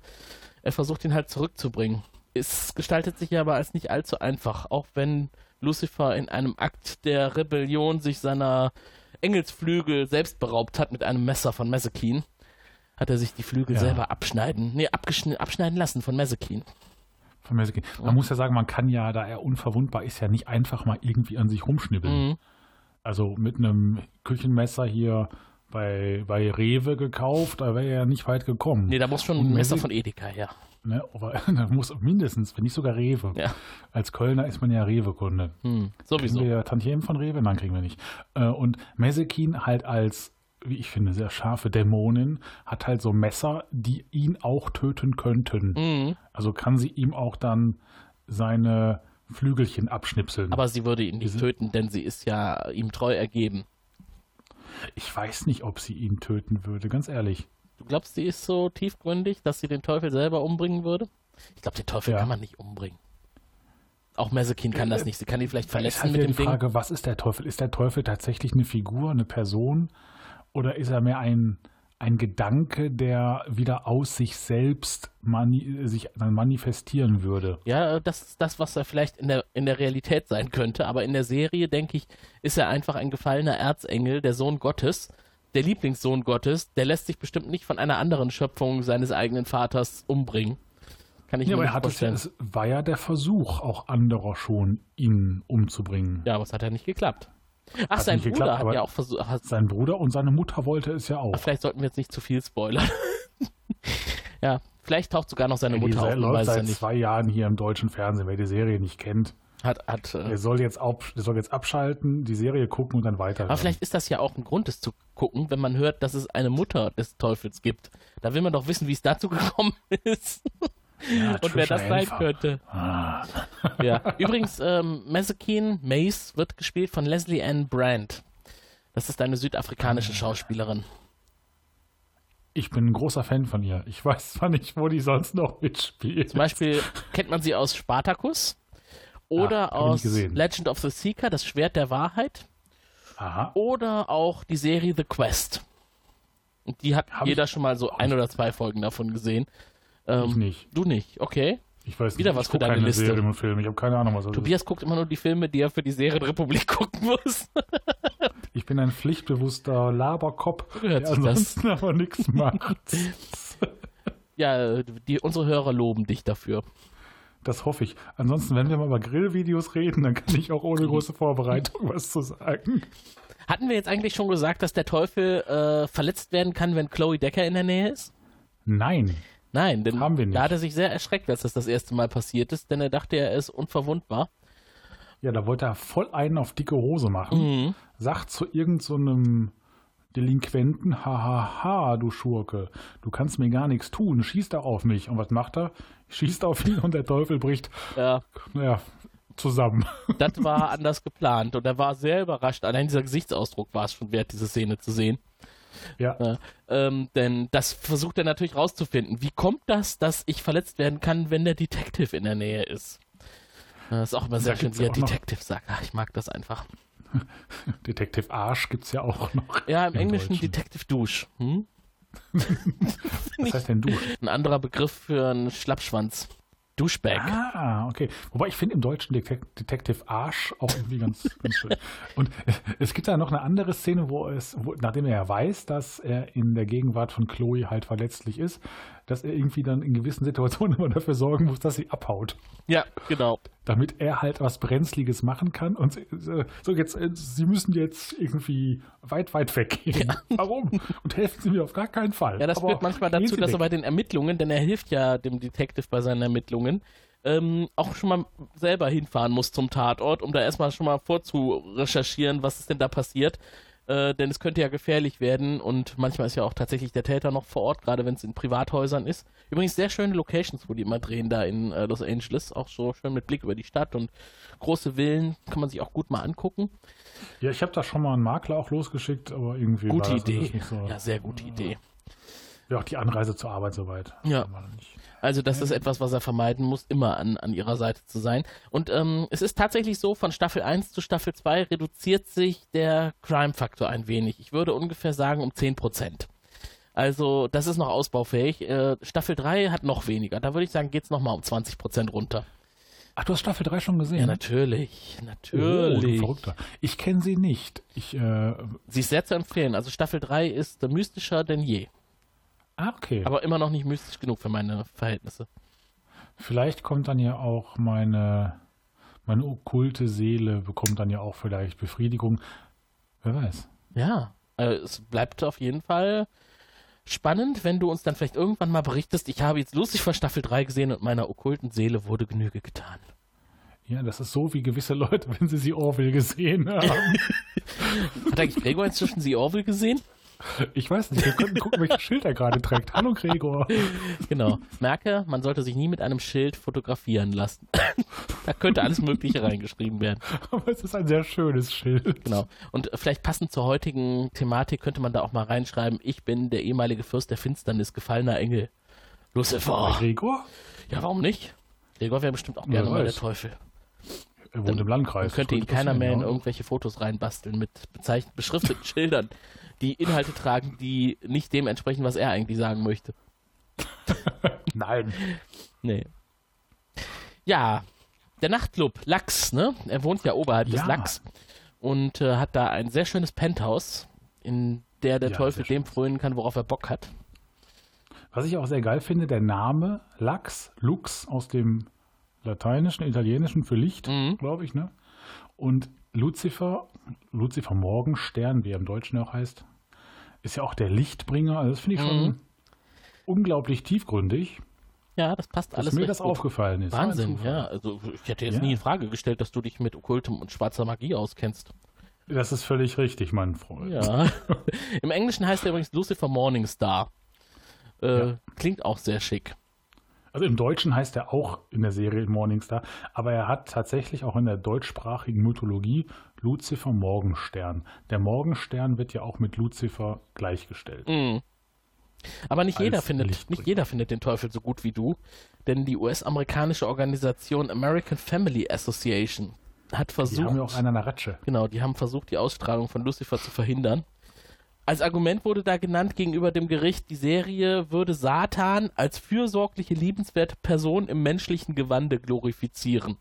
Er versucht ihn halt zurückzubringen. Es gestaltet sich aber als nicht allzu einfach, auch wenn Lucifer in einem Akt der Rebellion sich seiner Engelsflügel selbst beraubt hat mit einem Messer von Mesekin. Hat er sich die Flügel Ja. selber abschneiden, nee, abschneiden lassen von Mesekin. Von ausgehen. Man muss ja sagen, man kann ja, da er unverwundbar ist, ja nicht einfach mal irgendwie an sich rumschnibbeln. Mhm. Also mit einem Küchenmesser hier bei, bei Rewe gekauft, da wäre er ja nicht weit gekommen. Nee, da muss schon ein Messer von Edeka her. Ne, aber da muss mindestens, wenn nicht sogar Rewe. Ja. Als Kölner ist man ja Rewe-Kunde. Hm, Kriegen sowieso. wir Tantiemen von Rewe? Nein, kriegen wir nicht. Äh, Und Mesekin halt als, wie ich finde, sehr scharfe Dämonin, hat halt so Messer, die ihn auch töten könnten. Mhm. Also kann sie ihm auch dann seine Flügelchen abschnipseln. Aber sie würde ihn nicht Diese- töten, denn sie ist ja ihm treu ergeben. ich weiß nicht, ob sie ihn töten würde, ganz ehrlich. Du glaubst, sie ist so tiefgründig, dass sie den Teufel selber umbringen würde? Ich glaube, den Teufel Ja. kann man nicht umbringen. Auch Mesekin kann das nicht. Sie kann ihn vielleicht verletzen halt mit dem die Ding. Frage, was ist der Teufel? Ist der Teufel tatsächlich eine Figur, eine Person? Oder ist er mehr ein, ein Gedanke, der wieder aus sich selbst mani sich dann manifestieren würde. Ja, das ist das, was er vielleicht in der, in der Realität sein könnte. Aber in der Serie, denke ich, ist er einfach ein gefallener Erzengel, der Sohn Gottes, der Lieblingssohn Gottes. Der lässt sich bestimmt nicht von einer anderen Schöpfung seines eigenen Vaters umbringen. Kann ich Ja, mir aber nicht er hat es, vorstellen. es war ja der Versuch auch anderer schon, ihn umzubringen. Ja, aber es hat ja nicht geklappt. Ach, Hat sein Bruder geklappt, hat ja auch versucht. Sein Bruder und seine Mutter wollte es ja auch. ach, vielleicht sollten wir jetzt nicht zu viel spoilern. ja, vielleicht taucht sogar noch seine Die Mutter auf. Läuft ja seit nicht. zwei Jahren hier im deutschen Fernsehen. Wer die Serie nicht kennt, Hat, hat, äh, der soll jetzt, ab, der soll jetzt abschalten, die Serie gucken und dann weiter. Aber vielleicht ist das ja auch ein Grund, es zu gucken, wenn man hört, dass es eine Mutter des Teufels gibt. Da will man doch wissen, wie es dazu gekommen ist. Und wer das sein könnte. Ah. Ja. Übrigens, ähm, Mazikeen Mace wird gespielt von Leslie Ann Brandt. Das ist eine südafrikanische Schauspielerin. Ich bin ein großer Fan von ihr. Ich weiß zwar nicht, wo die sonst noch mitspielt. Zum Beispiel kennt man sie aus Spartacus oder ich nicht aus. Legend of the Seeker, das Schwert der Wahrheit. Aha. Oder auch die Serie The Quest. Und die hat Hab jeder schon mal so ein oder zwei Folgen davon gesehen. Ähm, Ich nicht. Du nicht, okay. Ich weiß Wieder nicht. was ich für deine keine Liste. Serien und Filme. Ich habe keine Ahnung, was das Tobias guckt immer nur die Filme, die er für die Serienrepublik gucken muss. ist. Ich bin ein pflichtbewusster Laberkopf, Hört der sich das. ansonsten aber nichts macht. ja, die, unsere Hörer loben dich dafür. Das hoffe ich. Ansonsten, wenn wir mal über Grillvideos reden, dann kann ich auch ohne große Vorbereitung was zu sagen. Hatten wir jetzt eigentlich schon gesagt, dass der Teufel äh, verletzt werden kann, wenn Chloe Decker in der Nähe ist? Nein. Nein, denn Haben wir nicht. da hat er sich sehr erschreckt, als das das erste Mal passiert ist, denn er dachte, er ist unverwundbar. Ja, da wollte er voll einen auf dicke Hose machen. Mhm. Sagt zu irgendeinem so Delinquenten, hahaha, du Schurke, du kannst mir gar nichts tun, schießt doch auf mich. Und was macht er? Schießt auf ihn und der Teufel bricht, Ja, naja, zusammen. das war anders geplant und er war sehr überrascht. Allein dieser Gesichtsausdruck war es schon wert, diese Szene zu sehen. Ja, ähm, denn das versucht er natürlich rauszufinden. Wie kommt das, dass ich verletzt werden kann, wenn der Detective in der Nähe ist? Das ist auch immer sehr Da schön, wie er auch noch- Detective sagt. Ach, ich mag das einfach. Detektiv Arsch gibt's ja auch noch. Ja, im, Englischen Deutschen. Detective Douche. Hm? Was heißt denn du? Ein anderer Begriff für einen Schlappschwanz. Douchebag. Ah, okay. Wobei ich finde im Deutschen Detec Detective Arsch auch irgendwie ganz, ganz schön. Und es gibt da noch eine andere Szene, wo es, wo, nachdem er ja weiß, dass er in der Gegenwart von Chloe halt verletzlich ist, dass er irgendwie dann in gewissen Situationen immer dafür sorgen muss, dass sie abhaut. Ja, genau. Damit er halt was Brenzliges machen kann. Und äh, so jetzt, äh, sie müssen jetzt irgendwie weit, weit weggehen. Warum? Und helfen sie mir auf gar keinen Fall. Ja, das führt manchmal dazu, dass er bei den Ermittlungen, denn er hilft ja dem Detective bei seinen Ermittlungen, ähm, auch schon mal selber hinfahren muss zum Tatort, um da erstmal schon mal vorzurecherchieren, was ist denn da passiert. Äh, denn es könnte ja gefährlich werden und manchmal ist ja auch tatsächlich der Täter noch vor Ort, gerade wenn es in Privathäusern ist. Übrigens sehr schöne Locations, wo die immer drehen, da in äh, Los Angeles. Auch so schön mit Blick über die Stadt und große Villen, kann man sich auch gut mal angucken. Ja, ich habe da schon mal einen Makler auch losgeschickt, aber irgendwie Gute war das Idee. so. Ja, sehr gute Idee. Ja, auch die Anreise zur Arbeit soweit. Ja. Also das ist etwas, was er vermeiden muss, immer an, an ihrer Seite zu sein. Und ähm, es ist tatsächlich so, von Staffel 1 zu Staffel 2 reduziert sich der Crime-Faktor ein wenig. Ich würde ungefähr sagen um 10%. Also das ist noch ausbaufähig. Äh, Staffel 3 hat noch weniger. Da würde ich sagen, geht es nochmal um 20% runter. Ach, du hast Staffel 3 schon gesehen? Ja, natürlich. Oh, du Natürlich. Verrückter. Ich kenne sie nicht. Ich, äh, Sie ist sehr zu empfehlen. Also Staffel 3 ist äh, mystischer denn je. Ah, okay. Aber immer noch nicht mystisch genug für meine Verhältnisse. vielleicht kommt dann ja auch meine, meine okkulte Seele, bekommt dann ja auch vielleicht Befriedigung. Wer weiß. Ja, äh, es bleibt auf jeden Fall spannend, wenn du uns dann vielleicht irgendwann mal berichtest, ich habe jetzt Lucifer Staffel 3 gesehen und meiner okkulten Seele wurde Genüge getan. Ja, das ist so wie gewisse Leute, wenn sie sie Orville gesehen haben. Hat eigentlich Gregor inzwischen sie Orville gesehen? Ich weiß nicht, wir könnten gucken, welches Schild er gerade trägt. Hallo Gregor. Genau. Merke, man sollte sich nie mit einem Schild fotografieren lassen. da könnte alles Mögliche reingeschrieben werden. Aber es ist ein sehr schönes Schild. Genau. Und vielleicht passend zur heutigen Thematik könnte man da auch mal reinschreiben, ich bin der ehemalige Fürst der Finsternis, gefallener Engel. Lucifer. Gregor? Ja, warum nicht? Gregor wäre bestimmt auch gerne mal der. Teufel. Er wohnt im Landkreis. Dann könnte ihn keiner mehr in passieren, irgendwelche Fotos reinbasteln mit beschrifteten Schildern, die Inhalte tragen, die nicht dem entsprechen, was er eigentlich sagen möchte. Nein. Nee. Ja, der Nachtclub Lachs, ne? Er wohnt ja oberhalb des Ja. Lachs und äh, hat da ein sehr schönes Penthouse, in der der Ja, Teufel dem frönen kann, worauf er Bock hat. Was ich auch sehr geil finde, der Name Lux, Lux aus dem Lateinischen, Italienischen für Licht, Mhm. glaube ich, ne? Und Lucifer, Lucifer Morgenstern, wie er im Deutschen auch heißt, ist ja auch der Lichtbringer. Also das finde ich schon Mhm. unglaublich tiefgründig, Ja, das passt dass alles mir recht das gut. aufgefallen ist. Wahnsinn, ja. Also ich hätte jetzt Ja. nie in Frage gestellt, dass du dich mit okkultem und schwarzer Magie auskennst. Das ist völlig richtig, mein Freund. Ja. Im Englischen heißt er übrigens Lucifer Morningstar. Äh, Klingt auch sehr schick. Also im Deutschen heißt er auch in der Serie Morningstar, aber er hat tatsächlich auch in der deutschsprachigen Mythologie Lucifer Morgenstern. Der Morgenstern wird ja auch mit Lucifer gleichgestellt. Mhm. Aber nicht jeder, findet, nicht jeder findet den Teufel so gut wie du, denn die US-amerikanische Organisation American Family Association hat Die versucht, haben ja auch einen an der Ratsche. genau, die haben versucht, die Ausstrahlung von Lucifer zu verhindern. Als Argument wurde da genannt gegenüber dem Gericht, die Serie würde Satan als fürsorgliche, liebenswerte Person im menschlichen Gewande glorifizieren.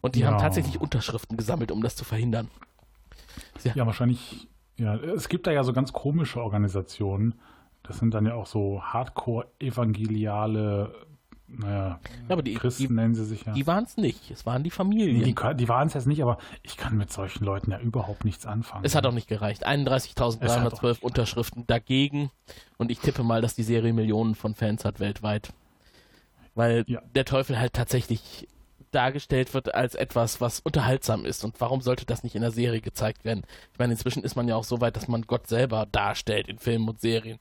Und die haben Ja. tatsächlich Unterschriften gesammelt, um das zu verhindern. Ja, wahrscheinlich. Ja, es gibt da ja so ganz komische Organisationen. Das sind dann ja auch so Hardcore-evangeliale, naja, Ja, aber die, Christen die, nennen sie sich ja. die waren es nicht. Es waren die Nee, Familien. die, die waren es jetzt nicht, aber ich kann mit solchen Leuten ja überhaupt nichts anfangen. Es hat auch nicht gereicht. Es hat auch 31.312 nicht Unterschriften dagegen. Und ich tippe mal, dass die Serie Millionen von Fans hat weltweit. Weil Ja. der Teufel halt tatsächlich dargestellt wird als etwas, was unterhaltsam ist. Und warum sollte das nicht in der Serie gezeigt werden? Ich meine, inzwischen ist man ja auch so weit, dass man Gott selber darstellt in Filmen und Serien.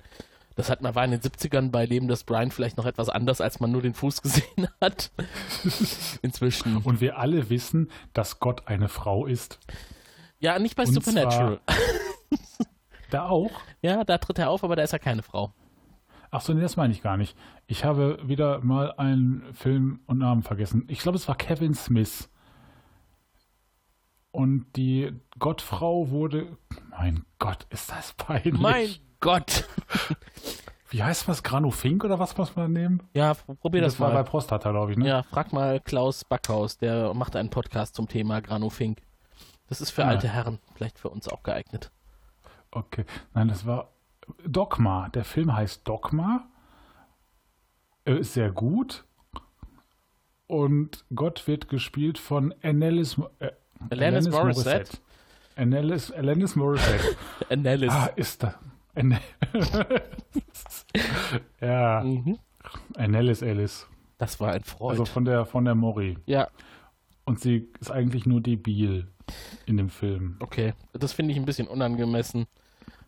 Das hat man war in den 70ern bei Leben des Brian vielleicht noch etwas anders, als man nur den Fuß gesehen hat. Inzwischen. Und wir alle wissen, dass Gott eine Frau ist. Ja, nicht bei Und Supernatural. Da auch? Ja, da tritt er auf, aber da ist er keine Frau. Ach so, nee, das meine ich gar nicht. Ich habe wieder mal einen Film und Namen vergessen. Ich glaube, es war Kevin Smith. Und die Gottfrau wurde. Mein Gott, ist das peinlich. Mein Gott. Wie heißt was? Granufink oder was muss man nehmen? Ja, probier das, Das war mal. bei Prostata, glaube ich, ne? Ja, frag mal Klaus Backhaus, der macht einen Podcast zum Thema Granufink. Das ist für Ja. alte Herren, vielleicht für uns auch geeignet. Okay. Nein, das war Dogma. Der Film heißt Dogma. Er ist sehr gut. Und Gott wird gespielt von Annelies, äh, Alanis Morissette. Annelies, Alanis Morissette. Annelies. ah, ist da. Anne ja, Mhm. Annelies Alice. Das war ein Freund. Also von der, von der Mori. ja, Und sie ist eigentlich nur debil in dem Film. okay. Das finde ich ein bisschen unangemessen.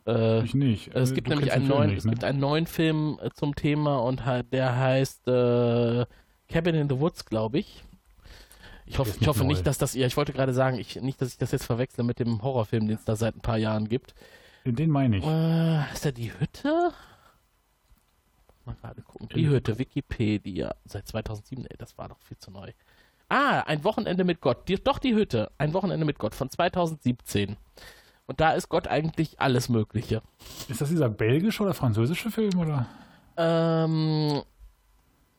Äh, Ich nicht. es Äh, gibt du nämlich einen neuen, nicht, es ne? gibt einen neuen Film äh, zum Thema und der heißt äh, Cabin in the Woods, glaube ich. Ich hoffe, ich nicht hoffe neu. nicht, dass das, ja, ich wollte gerade sagen, ich, nicht, dass ich das jetzt verwechsle mit dem Horrorfilm, den es da seit ein paar Jahren gibt. Den meine ich. Äh, ist da die Hütte? Mal gerade gucken. Die Hütte, Wikipedia. Seit 2007, ey, das war doch viel zu neu. Ah, ein Wochenende mit Gott. Die, doch die Hütte. Ein Wochenende mit Gott von 2017. Und da ist Gott eigentlich alles Mögliche. Ist das dieser belgische oder französische Film? Oder? Ähm,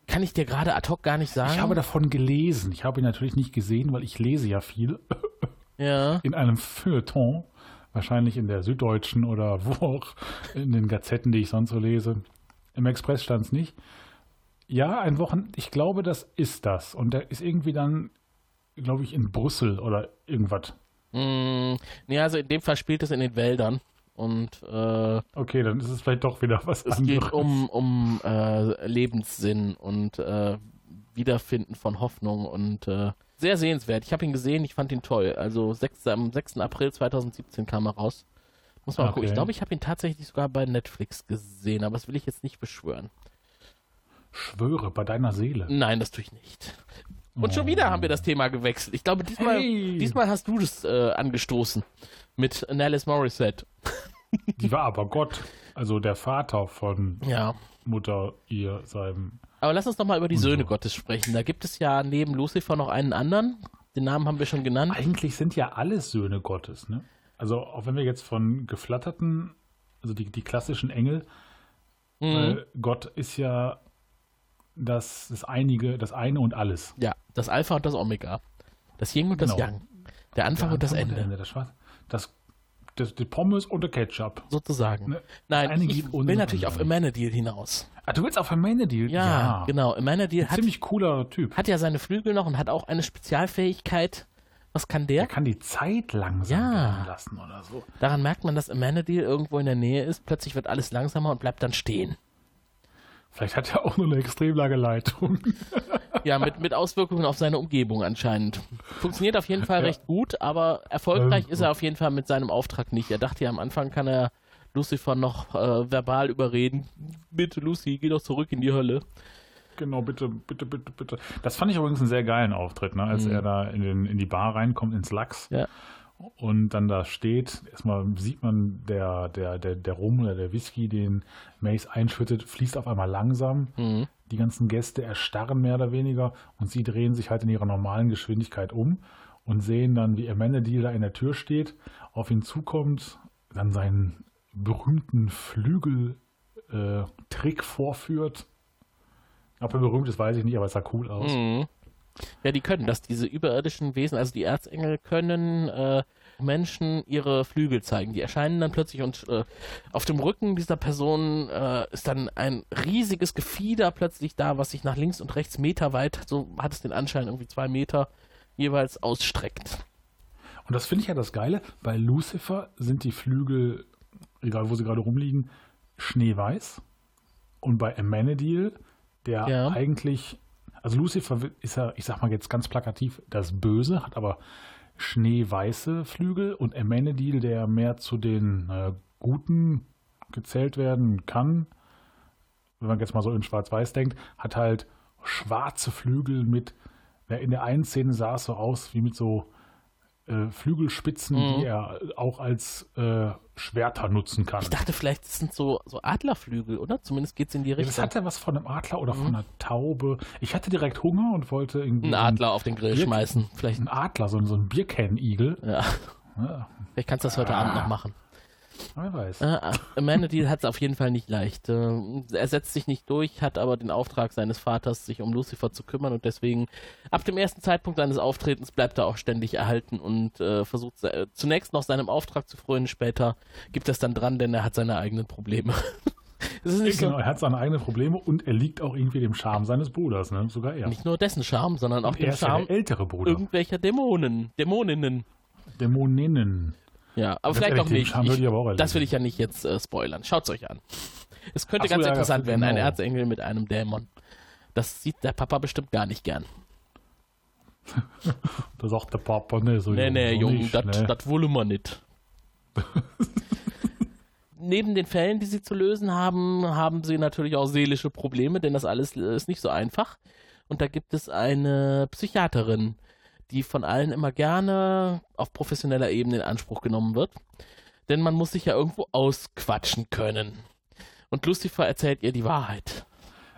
kann ich dir gerade ad hoc gar nicht sagen. Ich habe davon gelesen. Ich habe ihn natürlich nicht gesehen, weil ich lese ja viel. ja. In einem Feuilleton. Wahrscheinlich in der Süddeutschen oder wo auch. In den Gazetten, die ich sonst so lese. Im Express stand es nicht. Ja, ein Wochen. Ich glaube, das ist das. Und der ist irgendwie dann, glaube ich, in Brüssel oder irgendwas. Mm, nee, also in dem Fall spielt es in den Wäldern. Und äh, Okay, dann ist es vielleicht doch wieder was Es anderes. geht um, um äh, Lebenssinn und äh, Wiederfinden von Hoffnung und äh, sehr sehenswert. Ich habe ihn gesehen, ich fand ihn toll. Also 6, am 6. April 2017 kam er raus. Muss man mal gucken. Ich Okay. glaube, ich habe ihn tatsächlich sogar bei Netflix gesehen, aber das will ich jetzt nicht beschwören. Schwöre bei deiner Seele. Nein, das tue ich nicht. Und schon wieder haben wir das Thema gewechselt. Ich glaube, diesmal, Hey. diesmal hast du das äh, angestoßen mit Nellis Morissette. Die war aber Gott. Also der Vater von Ja. Mutter ihr seinem. Aber lass uns doch mal über die Und so. Söhne Gottes sprechen. Da gibt es ja neben Lucifer noch einen anderen. Den Namen haben wir schon genannt. Eigentlich sind ja alle Söhne Gottes, ne? Also auch wenn wir jetzt von geflatterten also die, die klassischen Engel. Mhm. Gott ist ja das, das einige, das eine und alles. Ja, das Alpha und das Omega. Das Yin und das Genau. Yang. Der Anfang Der und das Anfang Ende. Das, Schwarz, das, das, die Pommes und der Ketchup. Sozusagen. Ne, Nein, ich will natürlich auf. Amenadiel hinaus. Ah, du willst auf Amenadiel? Ja, genau. Amenadiel hat, Ziemlich cooler Typ. hat ja seine Flügel noch und hat auch eine Spezialfähigkeit. Was kann der? Er kann die Zeit langsam Ja. lassen oder so. Daran merkt man, dass Amenadiel irgendwo in der Nähe ist. Plötzlich wird alles langsamer und bleibt dann stehen. Vielleicht hat er auch nur eine extrem lange Leitung. Ja, mit, mit Auswirkungen auf seine Umgebung anscheinend. Funktioniert auf jeden Fall Ja. recht gut, aber erfolgreich Ähm, ist er auf jeden Fall mit seinem Auftrag nicht. Er dachte ja am Anfang, kann er Lucifer noch äh, verbal überreden. Bitte, Lucy, geh doch zurück in die Hölle. Genau, bitte, bitte, bitte, bitte. Das fand ich übrigens einen sehr geilen Auftritt, ne? als Mhm. er da in, den, in die Bar reinkommt, ins Lachs. Ja. Und dann da steht, erstmal sieht man, der, der, der, der Rum oder der Whisky, den Mace einschüttet, fließt auf einmal langsam. Mhm. Die ganzen Gäste erstarren mehr oder weniger und sie drehen sich halt in ihrer normalen Geschwindigkeit um und sehen dann, wie Amenadiel da in der Tür steht, auf ihn zukommt, dann seinen berühmten Flügel-Trick vorführt. Ob er berühmt ist, weiß ich nicht, aber es sah cool aus. Mhm. Ja, die können das. Diese überirdischen Wesen, also die Erzengel, können äh, Menschen ihre Flügel zeigen. Die erscheinen dann plötzlich und äh, auf dem Rücken dieser Person äh, ist dann ein riesiges Gefieder plötzlich da, was sich nach links und rechts meterweit, so hat es den Anschein, irgendwie zwei Meter jeweils ausstreckt. Und das finde ich ja das Geile. Bei Lucifer sind die Flügel, egal wo sie gerade rumliegen, schneeweiß. Und bei Amenadiel, der Ja. eigentlich, also Lucifer ist ja, ich sag mal jetzt ganz plakativ, das Böse, hat aber schneeweiße Flügel und Amenadiel, der mehr zu den äh, Guten gezählt werden kann, wenn man jetzt mal so in Schwarz-Weiß denkt, hat halt schwarze Flügel mit, in der einen Szene sah es so aus wie mit so äh, Flügelspitzen, Mhm. die er auch als äh, Schwerter nutzen kann. Ich dachte vielleicht, sind so, so Adlerflügel, oder? Zumindest geht's in die Ja, das Richtung. hat ja was von einem Adler oder von einer Taube. Ich hatte direkt Hunger und wollte irgendwie Ein Adler auf den Grill Bier- schmeißen. Vielleicht, Ein Adler, so, ein- so ein Bierkernigel. ja, Ja, vielleicht kannst du das heute Abend noch machen. Wer weiß. Äh, Amenadiel hat es auf jeden Fall nicht leicht. Äh, er setzt sich nicht durch, hat aber den Auftrag seines Vaters, sich um Lucifer zu kümmern und deswegen ab dem ersten Zeitpunkt seines Auftretens bleibt er auch ständig erhalten und äh, versucht zunächst noch seinem Auftrag zu frönen, später gibt es dann dran, denn er hat seine eigenen Probleme. Genau, so, er hat seine eigenen Probleme und er liegt auch irgendwie dem Charme seines Bruders, ne? Sogar er. nicht nur dessen Charme, sondern auch er dem ja Charme ältere Bruder. irgendwelcher Dämonen, Dämoninnen. Dämoninnen. Ja, aber vielleicht ehrlich, auch nicht. Ich aber auch das will ich ja nicht jetzt äh, spoilern. Schaut's euch an. Es könnte so, ganz ja, interessant werden, ein genau. Erzengel mit einem Dämon. Das sieht der Papa bestimmt gar nicht gern. Da sagt der Papa, ne, so Nee, jung, nee, so Junge, das ne? das wollen wir nicht. Neben den Fällen, die sie zu lösen haben, haben sie natürlich auch seelische Probleme, denn das alles ist nicht so einfach. Und da gibt es eine Psychiaterin, die von allen immer gerne auf professioneller Ebene in Anspruch genommen wird. Denn man muss sich ja irgendwo ausquatschen können. Und Lucifer erzählt ihr die Wahrheit.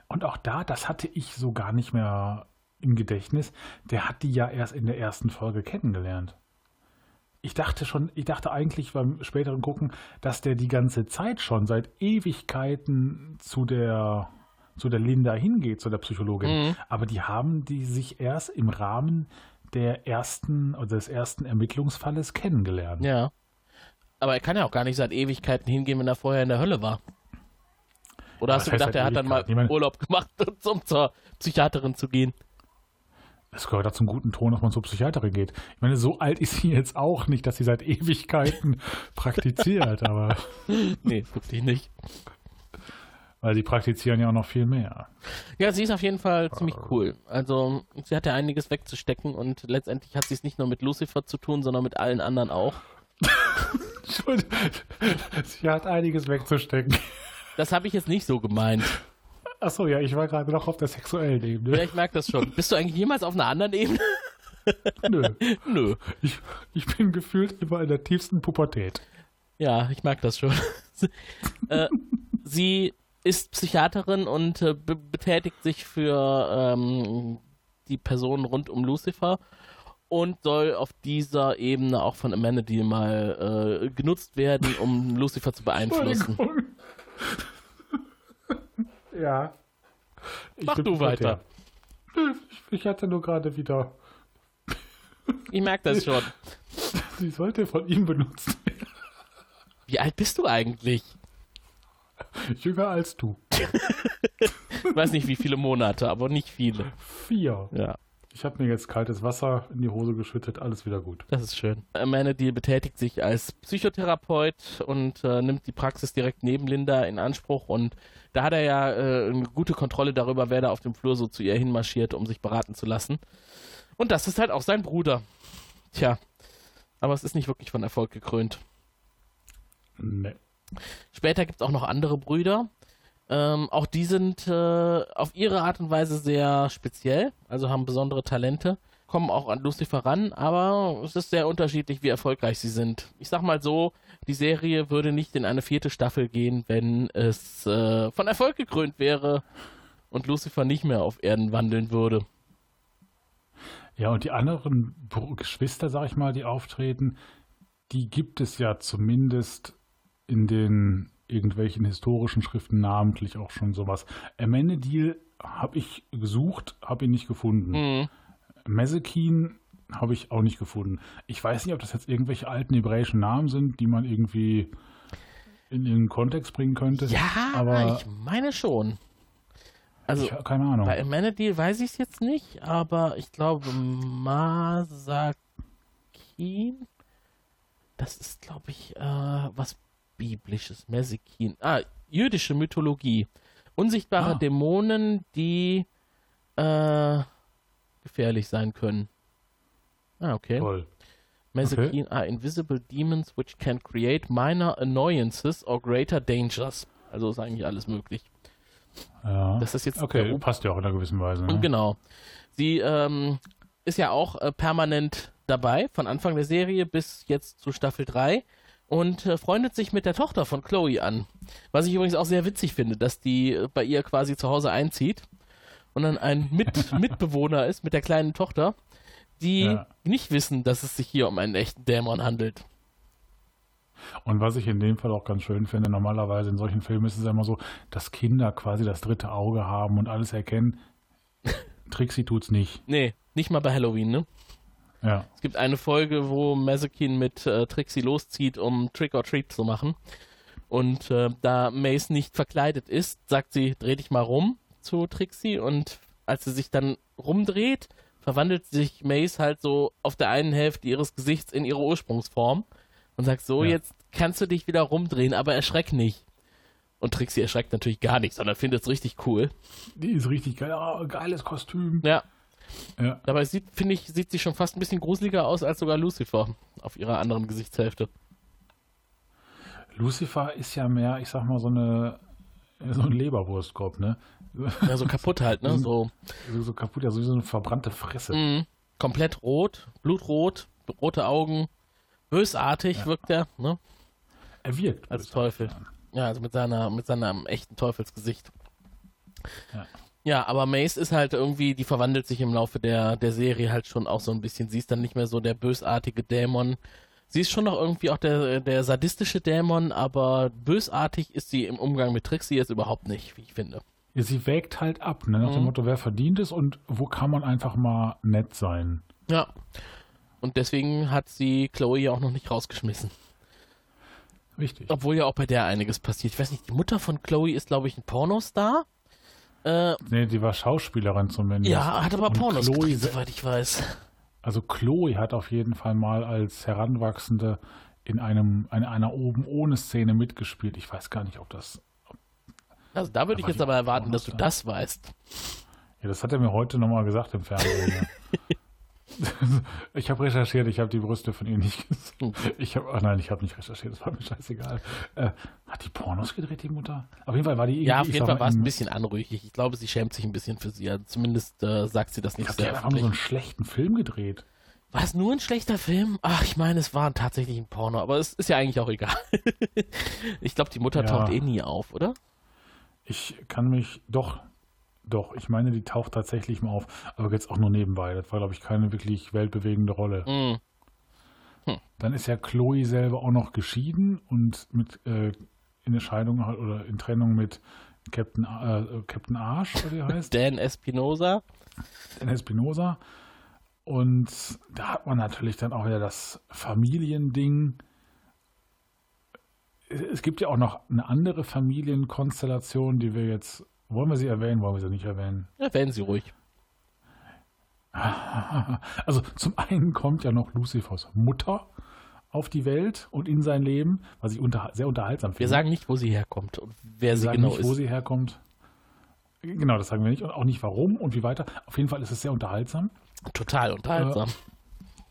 Und auch da, das hatte ich so gar nicht mehr im Gedächtnis. Der hat die ja erst in der ersten Folge kennengelernt. Ich dachte schon, ich dachte eigentlich beim späteren Gucken, dass der die ganze Zeit schon seit Ewigkeiten zu der zu der Linda hingeht, zu der Psychologin. Mhm. Aber die haben die sich erst im Rahmen der ersten oder des ersten Ermittlungsfalles kennengelernt. Ja. Aber er kann ja auch gar nicht seit Ewigkeiten hingehen, wenn er vorher in der Hölle war. Oder hast du gedacht, er seit hat dann mal Urlaub gemacht, um zur Psychiaterin zu gehen? Es gehört da zum guten Ton, dass man zur Psychiaterin geht. Ich meine, so alt ist sie jetzt auch nicht, dass sie seit Ewigkeiten praktiziert, aber Nee, wirklich nicht. Weil die praktizieren ja auch noch viel mehr. Ja, sie ist auf jeden Fall ziemlich cool. Also, sie hat ja einiges wegzustecken und letztendlich hat sie es nicht nur mit Lucifer zu tun, sondern mit allen anderen auch. Entschuldigung. Sie hat einiges wegzustecken. Das habe ich jetzt nicht so gemeint. Achso, ja, ich war gerade noch auf der sexuellen Ja, Ebene. ich merke das schon. Bist du eigentlich jemals auf einer anderen Ebene? Nö. Nö. Ich, ich bin gefühlt immer in der tiefsten Pubertät. Ja, ich mag das schon. äh, sie ist Psychiaterin und äh, be betätigt sich für ähm, die Personen rund um Lucifer. und soll auf dieser Ebene auch von Amenity mal äh, genutzt werden, um Lucifer zu beeinflussen. ja. Ich Mach du weiter. Ich, ich hatte nur gerade wieder. Ich merke das schon. Sie sollte von ihm benutzt werden. Wie alt bist du eigentlich? Jünger als du. Ich weiß nicht, wie viele Monate, aber nicht viele. Vier. Ja, Ich habe mir jetzt kaltes Wasser in die Hose geschüttet, alles wieder gut. das ist schön. Amenity betätigt sich als Psychotherapeut und äh, nimmt die Praxis direkt neben Linda in Anspruch und da hat er ja äh, eine gute Kontrolle darüber, wer da auf dem Flur so zu ihr hinmarschiert, um sich beraten zu lassen. Und das ist halt auch sein Bruder. Tja, aber es ist nicht wirklich von Erfolg gekrönt. Nee. Später gibt es auch noch andere Brüder. Ähm, auch die sind äh, auf ihre Art und Weise sehr speziell, also haben besondere Talente, kommen auch an Lucifer ran, aber es ist sehr unterschiedlich, wie erfolgreich sie sind. Ich sag mal so, die Serie würde nicht in eine vierte Staffel gehen, wenn es äh, von Erfolg gekrönt wäre und Lucifer nicht mehr auf Erden wandeln würde. Ja, und die anderen Geschwister, sag ich mal, die auftreten, die gibt es ja zumindest in den irgendwelchen historischen Schriften namentlich auch schon sowas. Amenadiel habe ich gesucht, habe ihn nicht gefunden. Mhm. Mesekin habe ich auch nicht gefunden. Ich weiß nicht, ob das jetzt irgendwelche alten hebräischen Namen sind, die man irgendwie in den Kontext bringen könnte. Ja, aber ich meine schon. Also, ich keine Ahnung. Bei Amenity weiß ich es jetzt nicht, aber ich glaube Masakin, das ist glaube ich äh, was biblisches, Masakin. Ah, jüdische Mythologie. Unsichtbare Ah. Dämonen, die äh, gefährlich sein können. Ah, okay. Toll. Masakin are invisible demons which can create minor annoyances or greater dangers. Also ist eigentlich alles möglich. Ja. Das ist jetzt okay, passt ja auch in einer gewissen Weise. Ne? Genau. Sie ähm, ist ja auch äh, permanent dabei, von Anfang der Serie bis jetzt zu Staffel 3 und äh, freundet sich mit der Tochter von Chloe an. Was ich übrigens auch sehr witzig finde, dass die äh, bei ihr quasi zu Hause einzieht und dann ein mit Mitbewohner ist mit der kleinen Tochter, die Ja. nicht wissen, dass es sich hier um einen echten Dämon handelt. Und was ich in dem Fall auch ganz schön finde, normalerweise in solchen Filmen ist es ja immer so, dass Kinder quasi das dritte Auge haben und alles erkennen. Trixie tut's nicht. Nee, nicht mal bei Halloween, ne? Ja. Es gibt eine Folge, wo Mazakin mit äh, Trixie loszieht, um Trick or Treat zu machen. Und äh, da Mace nicht verkleidet ist, sagt sie, dreh dich mal rum zu Trixie. Und als sie sich dann rumdreht, verwandelt sich Mace halt so auf der einen Hälfte ihres Gesichts in ihre Ursprungsform und sagt so, Ja. jetzt kannst du dich wieder rumdrehen, aber erschreck nicht. Und Trixie erschreckt natürlich gar nicht, sondern findet es richtig cool. Die ist richtig geil. Oh, geiles Kostüm. Ja, Ja. dabei sieht, finde ich, sieht sie schon fast ein bisschen gruseliger aus als sogar Lucifer auf ihrer anderen Gesichtshälfte. Lucifer ist ja mehr, ich sag mal, so eine so ein Leberwurstkopf, ne? Ja, so kaputt halt, ne? So So, so kaputt, ja, so wie so eine verbrannte Fresse. mh, komplett rot, blutrot, rote Augen, bösartig wirkt er, ne? Er wirkt. Als. Teufel. Ja, also mit seiner, mit seinem echten Teufelsgesicht. Ja. Ja, aber Mace ist halt irgendwie, die verwandelt sich im Laufe der, der Serie halt schon auch so ein bisschen. Sie ist dann nicht mehr so der bösartige Dämon. Sie ist schon noch irgendwie auch der, der sadistische Dämon, aber bösartig ist sie im Umgang mit Trixie jetzt überhaupt nicht, wie ich finde. Ja, sie wägt halt ab, ne? Nach dem Mhm. Motto, wer verdient es und wo kann man einfach mal nett sein. Ja. Und deswegen hat sie Chloe ja auch noch nicht rausgeschmissen. Richtig. Obwohl ja auch bei der einiges passiert. Ich weiß nicht, die Mutter von Chloe ist, glaube ich, ein Pornostar. Äh, Nee, die war Schauspielerin zumindest. ja, hat aber Und Pornos Chloe, gedreht, soweit ich weiß. Also Chloe hat auf jeden Fall mal als Heranwachsende in einem, in einer oben ohne Szene mitgespielt. Ich weiß gar nicht, ob das. Also da würde ich jetzt aber erwarten, dass du das weißt. Ja, das hat er mir heute nochmal gesagt im Fernsehen. ich habe recherchiert, ich habe die Brüste von ihr nicht gesehen. Ich habe, ach nein, ich habe nicht recherchiert, das war mir scheißegal. Äh, hat die Pornos gedreht, die Mutter? Auf jeden Fall war die Ja, auf ich jeden Fall war es ein bisschen anrüchig. Ich glaube, sie schämt sich ein bisschen für sie. Also zumindest äh, sagt sie das nicht Hat die sehr einfach nur so einen schlechten Film gedreht? War es nur ein schlechter Film? Ach, ich meine, es war tatsächlich ein Porno, aber es ist ja eigentlich auch egal. ich glaube, die Mutter Ja. taucht eh nie auf, oder? Ich kann mich doch, Doch, ich meine, die taucht tatsächlich mal auf, aber jetzt auch nur nebenbei. Das war, glaube ich, keine wirklich weltbewegende Rolle. Mhm. Dann ist ja Chloe selber auch noch geschieden und mit äh, in der Scheidung halt oder in Trennung mit Captain, äh, Captain Arsch, oder wie er heißt, Dan Espinosa. Dan Espinosa. Und da hat man natürlich dann auch wieder das Familiending. Es gibt ja auch noch eine andere Familienkonstellation, die wir jetzt. Wollen wir sie erwähnen? Wollen wir sie nicht erwähnen? Erwähnen Sie ruhig. Also zum einen kommt ja noch Lucifers Mutter auf die Welt und in sein Leben, was ich unter, sehr unterhaltsam finde. Wir sagen nicht, wo sie herkommt und wer Wir sie sagen genau nicht, ist. wo sie herkommt. Genau, das sagen wir nicht und auch nicht warum und wie weiter. Auf jeden Fall ist es sehr unterhaltsam. Total unterhaltsam.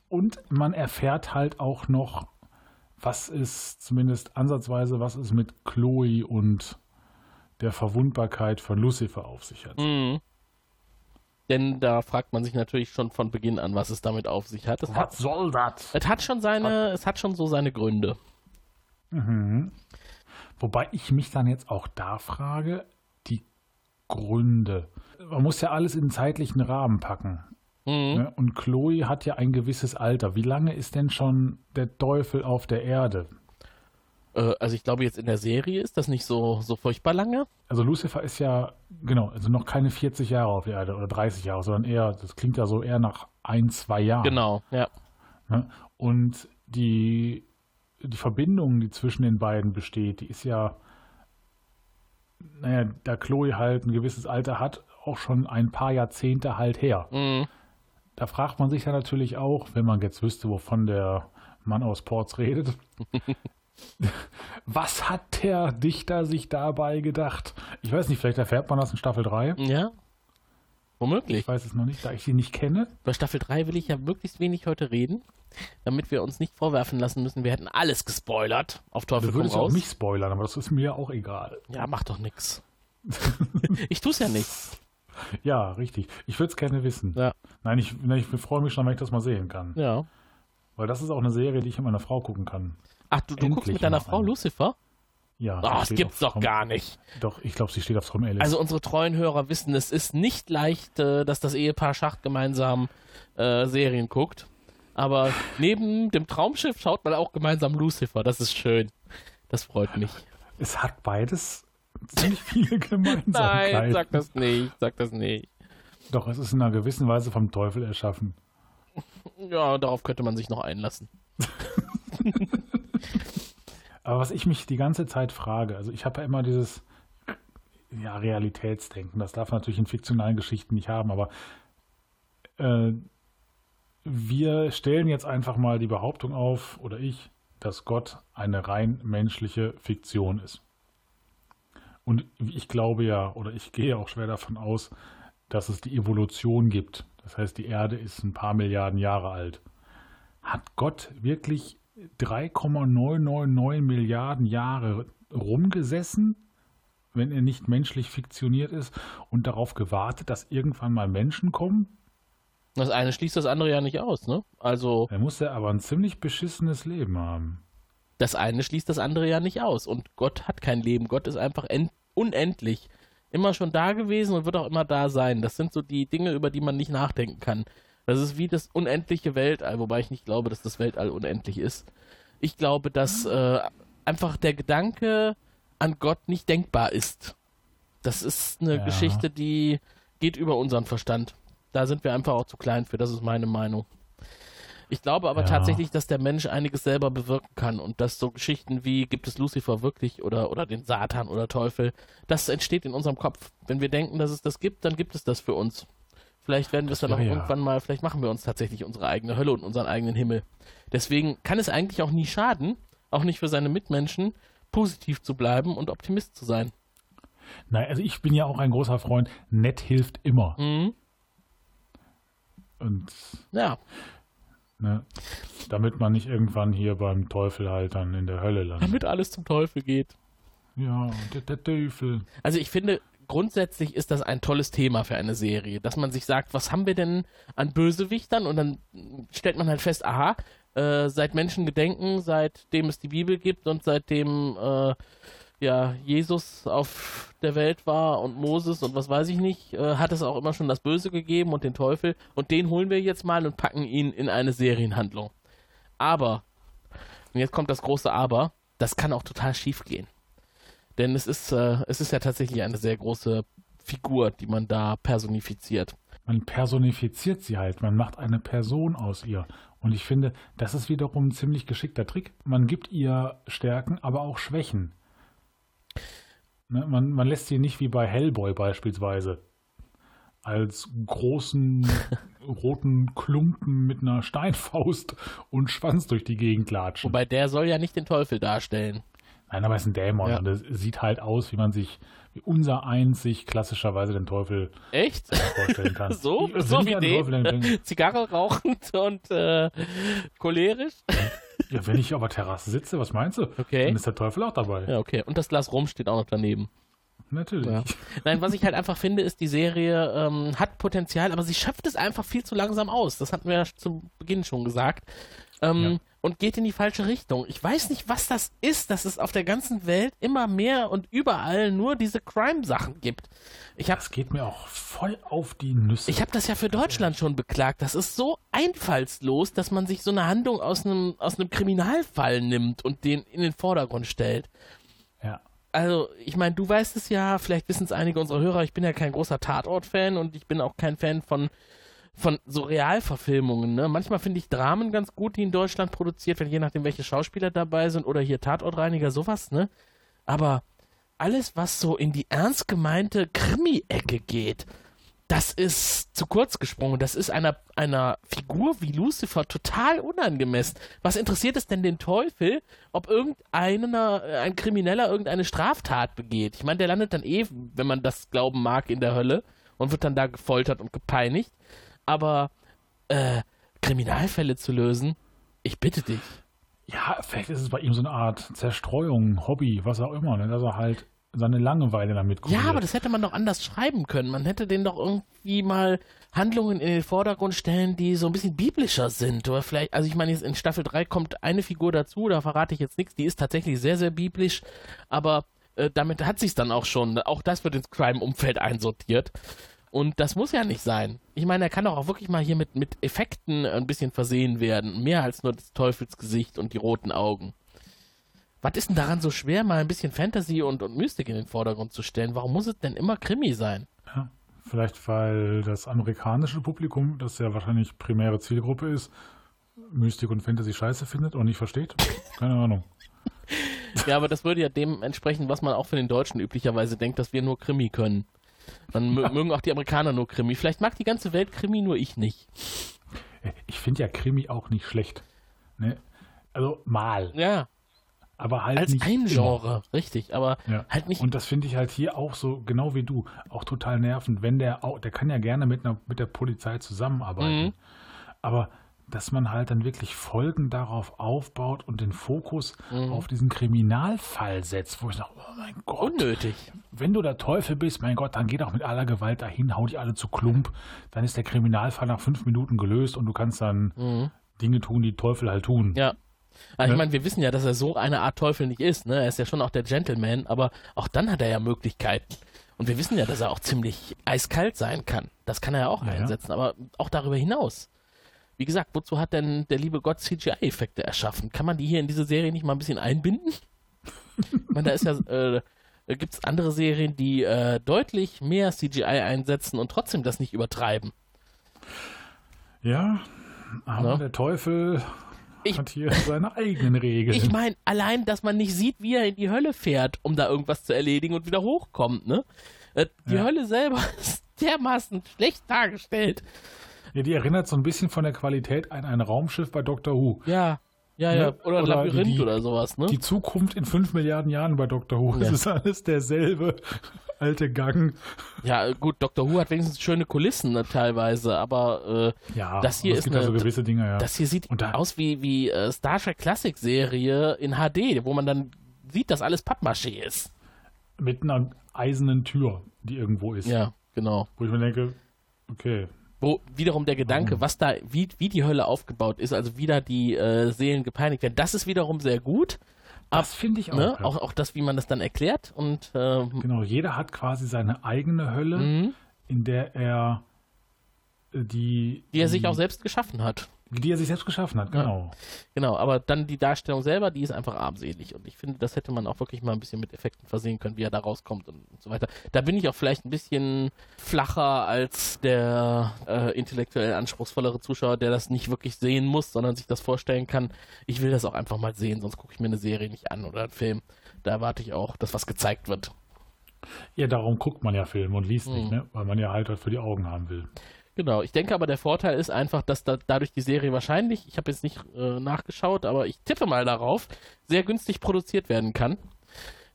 Und man erfährt halt auch noch, was ist zumindest ansatzweise, was es mit Chloe und der Verwundbarkeit von Lucifer auf sich hat. Mhm. Denn da fragt man sich natürlich schon von Beginn an, was es damit auf sich hat. Es hat, soll das? es hat schon seine, es hat schon so seine Gründe. Wobei ich mich dann jetzt auch da frage, die Gründe. Man muss ja alles in den zeitlichen Rahmen packen. Mhm. Ne? Und Chloe hat ja ein gewisses Alter. Wie lange ist denn schon der Teufel auf der Erde? Äh, also ich glaube jetzt in der Serie ist das nicht so, so furchtbar lange. Also Lucifer ist ja, genau, also noch keine 40 Jahre auf der Erde oder 30 Jahre, sondern eher, das klingt ja so eher nach ein, zwei Jahren. Genau, ja. Ne? Und die, die Verbindung, die zwischen den beiden besteht, die ist ja, naja, da Chloe halt ein gewisses Alter hat, auch schon ein paar Jahrzehnte halt her. Mhm. Da fragt man sich ja natürlich auch, wenn man jetzt wüsste, wovon der Mann aus Ports redet, was hat der Dichter sich dabei gedacht? Ich weiß nicht, vielleicht erfährt man das in Staffel 3. Ja. Womöglich. Ich weiß es noch nicht, da ich sie nicht kenne. Bei Staffel 3 will ich ja möglichst wenig heute reden, damit wir uns nicht vorwerfen lassen müssen, wir hätten alles gespoilert. Auf Teufel Du komm würdest ja auch raus. nicht spoilern, aber das ist mir auch egal. Ja, mach doch nix. ich tu's ja nicht. Ja, richtig. Ich würde es gerne wissen. Ja. Nein, ich, ich freue mich schon, wenn ich das mal sehen kann. Ja. Weil das ist auch eine Serie, die ich mit meiner Frau gucken kann. Ach, du, du guckst mit deiner Frau eine. Lucifer? Ja. Sie das gibt's doch gar nicht. Doch, ich glaube, sie steht auf Tom Ellis. Also unsere treuen Hörer wissen, es ist nicht leicht, äh, dass das Ehepaar Schacht gemeinsam äh, Serien guckt. Aber neben dem Traumschiff schaut man auch gemeinsam Lucifer. Das ist schön. Das freut mich. es hat beides ziemlich viele Nein, Gemeinsamkeiten. sag das nicht. Sag das nicht. Doch, es ist in einer gewissen Weise vom Teufel erschaffen. Ja, darauf könnte man sich noch einlassen. Aber was ich mich die ganze Zeit frage, also ich habe ja immer dieses ja, Realitätsdenken, das darf man natürlich in fiktionalen Geschichten nicht haben, aber äh, wir stellen jetzt einfach mal die Behauptung auf, oder ich, dass Gott eine rein menschliche Fiktion ist. Und ich glaube ja, oder ich gehe auch schwer davon aus, dass es die Evolution gibt. Das heißt, die Erde ist ein paar Milliarden Jahre alt. Hat Gott wirklich 3,999 Milliarden Jahre rumgesessen, wenn er nicht menschlich fiktioniert ist und darauf gewartet, dass irgendwann mal Menschen kommen? Das eine schließt das andere ja nicht aus, ne? Also, Er muss ja aber ein ziemlich beschissenes Leben haben. das eine schließt das andere ja nicht aus. Und Gott hat kein Leben. Gott ist einfach end unendlich. Immer schon da gewesen und wird auch immer da sein. Das sind so die Dinge, über die man nicht nachdenken kann. Das ist wie das unendliche Weltall, wobei ich nicht glaube, dass das Weltall unendlich ist. Ich glaube, dass äh, einfach der Gedanke an Gott nicht denkbar ist. Das ist eine Ja. Geschichte, die geht über unseren Verstand. Da sind wir einfach auch zu klein für, das ist meine Meinung. Ich glaube aber Ja. tatsächlich, dass der Mensch einiges selber bewirken kann und dass so Geschichten wie gibt es Lucifer wirklich oder, oder den Satan oder Teufel, das entsteht in unserem Kopf. Wenn wir denken, dass es das gibt, dann gibt es das für uns. Vielleicht werden wir es dann auch ja- irgendwann mal, vielleicht machen wir uns tatsächlich unsere eigene Hölle und unseren eigenen Himmel. Deswegen kann es eigentlich auch nie schaden, auch nicht für seine Mitmenschen, positiv zu bleiben und Optimist zu sein. Nein, also ich bin ja auch ein großer Freund, nett hilft immer. Mhm. Und Ja, ne, damit man nicht irgendwann hier beim Teufel halt dann in der Hölle landet. damit alles zum Teufel geht. Ja, der, der Teufel. Also ich finde, grundsätzlich ist das ein tolles Thema für eine Serie, dass man sich sagt, was haben wir denn an Bösewichtern und dann stellt man halt fest, aha, äh, seit Menschen gedenken, seitdem es die Bibel gibt und seitdem äh, ja Jesus auf der Welt war und Moses und was weiß ich nicht, äh, hat es auch immer schon das Böse gegeben und den Teufel. Und den holen wir jetzt mal und packen ihn in eine Serienhandlung. Aber, und jetzt kommt das große Aber, das kann auch total schief gehen. Denn es ist, äh, es ist ja tatsächlich eine sehr große Figur, die man da personifiziert. Man personifiziert sie halt, man macht eine Person aus ihr. Und ich finde, das ist wiederum ein ziemlich geschickter Trick. Man gibt ihr Stärken, aber auch Schwächen. Ne, man, man lässt sie nicht wie bei Hellboy beispielsweise als großen roten Klumpen mit einer Steinfaust und Schwanz durch die Gegend latschen. Wobei der soll ja nicht den Teufel darstellen. Nein, aber es ist ein Dämon Ja. und es sieht halt aus, wie man sich, wie unser eins sich klassischerweise den Teufel Echt? vorstellen kann. So? Wenn so ich wie Teufel den? Zigarre rauchend und äh, cholerisch? Ja, wenn ich auf der Terrasse sitze, was meinst du? Okay. Dann ist der Teufel auch dabei. Ja, okay. Und das Glas Rum steht auch noch daneben. Natürlich. Ja. Nein, was ich halt einfach finde, ist, die Serie ähm, hat Potenzial, aber sie schöpft es einfach viel zu langsam aus. Das hatten wir ja zu Beginn schon gesagt. Ähm, Ja. Und geht in die falsche Richtung. Ich weiß nicht, was das ist, dass es auf der ganzen Welt immer mehr und überall nur diese Crime-Sachen gibt. Ich habe Das geht mir auch voll auf die Nüsse. ich hab das ja für Deutschland schon beklagt. Das ist so einfallslos, dass man sich so eine Handlung aus einem, aus einem Kriminalfall nimmt und den in den Vordergrund stellt. ja. Also, ich meine, du weißt es ja, vielleicht wissen es einige unserer Hörer, ich bin ja kein großer Tatort-Fan und ich bin auch kein Fan von, von so Realverfilmungen. Ne? Manchmal finde ich Dramen ganz gut, die in Deutschland produziert werden, je nachdem, welche Schauspieler dabei sind oder hier Tatortreiniger, sowas, ne? Aber alles, was so in die ernst gemeinte Krimi-Ecke geht, das ist zu kurz gesprungen. Das ist einer, einer Figur wie Lucifer total unangemessen. Was interessiert es denn den Teufel, ob irgendeiner, äh, ein Krimineller irgendeine Straftat begeht? Ich meine, der landet dann eh, wenn man das glauben mag, in der Hölle und wird dann da gefoltert und gepeinigt. Aber äh, Kriminalfälle zu lösen, ich bitte dich. ja, vielleicht ist es bei ihm so eine Art Zerstreuung, Hobby, was auch immer, ne? dass er halt seine Langeweile damit Ja, kuriert. aber das hätte man doch anders schreiben können. Man hätte den doch irgendwie mal Handlungen in den Vordergrund stellen, die so ein bisschen biblischer sind. Oder vielleicht, also ich meine, jetzt in Staffel 3 kommt eine Figur dazu, da verrate ich jetzt nichts, die ist tatsächlich sehr, sehr biblisch, aber äh, damit hat sich's dann auch schon. Auch das wird ins Crime-Umfeld einsortiert. Und das muss ja nicht sein. Ich meine, er kann doch auch wirklich mal hier mit, mit Effekten ein bisschen versehen werden. Mehr als nur das Teufelsgesicht und die roten Augen. Was ist denn daran so schwer, mal ein bisschen Fantasy und, und Mystik in den Vordergrund zu stellen? Warum muss es denn immer Krimi sein? Ja, vielleicht weil das amerikanische Publikum, das ja wahrscheinlich primäre Zielgruppe ist, Mystik und Fantasy scheiße findet und nicht versteht. Keine Ahnung. Ja, aber das würde ja dem entsprechen, was man auch für den Deutschen üblicherweise denkt, dass wir nur Krimi können. Dann mö- mögen auch die Amerikaner nur Krimi. Vielleicht mag die ganze Welt Krimi, nur ich nicht. Ich finde ja Krimi auch nicht schlecht. Ne? Also mal, Ja, aber halt als nicht ein immer. Genre, richtig, aber Ja. halt nicht. Und das finde ich halt hier auch so, genau wie du, auch total nervend, wenn der auch, der kann ja gerne mit, einer, mit der Polizei zusammenarbeiten. Mhm. Aber dass man halt dann wirklich Folgen darauf aufbaut und den Fokus Mhm. auf diesen Kriminalfall setzt, wo ich sage, oh mein Gott, unnötig. wenn du der Teufel bist, mein Gott, dann geh doch mit aller Gewalt dahin, hau die alle zu Klump, dann ist der Kriminalfall nach fünf Minuten gelöst und du kannst dann Dinge tun, die Teufel halt tun. Mhm. Ja. Also ich Ne? meine, wir wissen ja, dass er so eine Art Teufel nicht ist, ne? Er ist ja schon auch der Gentleman, aber auch dann hat er ja Möglichkeiten. Und wir wissen ja, dass er auch ziemlich eiskalt sein kann. Das kann er ja auch Ja, ja. einsetzen, aber auch darüber hinaus. Wie gesagt, wozu hat denn der liebe Gott CGI-Effekte erschaffen? Kann man die hier in diese Serie nicht mal ein bisschen einbinden? ich meine, da ist ja, äh, gibt es andere Serien, die äh, deutlich mehr CGI einsetzen und trotzdem das nicht übertreiben. Ja, aber Ja. der Teufel Ich- hat hier seine eigenen Regeln. Ich meine, allein, dass man nicht sieht, wie er in die Hölle fährt, um da irgendwas zu erledigen und wieder hochkommt, ne? Äh, Die Ja. Hölle selber ist dermaßen schlecht dargestellt. Ja, die erinnert so ein bisschen von der Qualität an ein Raumschiff bei Doctor Who. Ja, ja, Ne? ja. Oder ein Oder Labyrinth die- oder sowas, ne? Die Zukunft in fünf Milliarden Jahren bei Doctor Who. Ja. Es ist alles derselbe alte Gang. Ja, gut, Dr. Who hat wenigstens schöne Kulissen ne, teilweise, aber äh, Ja, das hier ist gibt eine, so gewisse Dinge, ja. das hier sieht Und da- aus wie, wie äh, Star Trek Classic Serie in HD, wo man dann sieht, dass alles Pappmaché ist. Mit einer eisernen Tür, die irgendwo ist. Ja, genau. Wo ich mir denke, okay, Wo wiederum der Gedanke, was da, wie, wie die Hölle aufgebaut ist, also wie da die äh, Seelen gepeinigt werden, das ist wiederum sehr gut. Das finde ich auch. Ne? auch. Auch das, wie man das dann erklärt. Und ähm, Genau, jeder hat quasi seine eigene Hölle, Mhm. in der er äh, die, die er sich auch selbst geschaffen hat. Die er sich selbst geschaffen hat, genau. Genau, aber dann die Darstellung selber, die ist einfach armselig. Und ich finde, das hätte man auch wirklich mal ein bisschen mit Effekten versehen können, wie er da rauskommt und, und so weiter. Da bin ich auch vielleicht ein bisschen flacher als der äh, intellektuell anspruchsvollere Zuschauer, der das nicht wirklich sehen muss, sondern sich das vorstellen kann. Ich will das auch einfach mal sehen, sonst gucke ich mir eine Serie nicht an oder einen Film. Da erwarte ich auch, dass was gezeigt wird. Ja, darum guckt man ja Filme und liest Mhm. nicht, ne? weil man ja halt was für die Augen haben will. Genau, ich denke aber, der Vorteil ist einfach, dass da, dadurch die Serie wahrscheinlich, ich habe jetzt nicht äh, nachgeschaut, aber ich tippe mal darauf, sehr günstig produziert werden kann.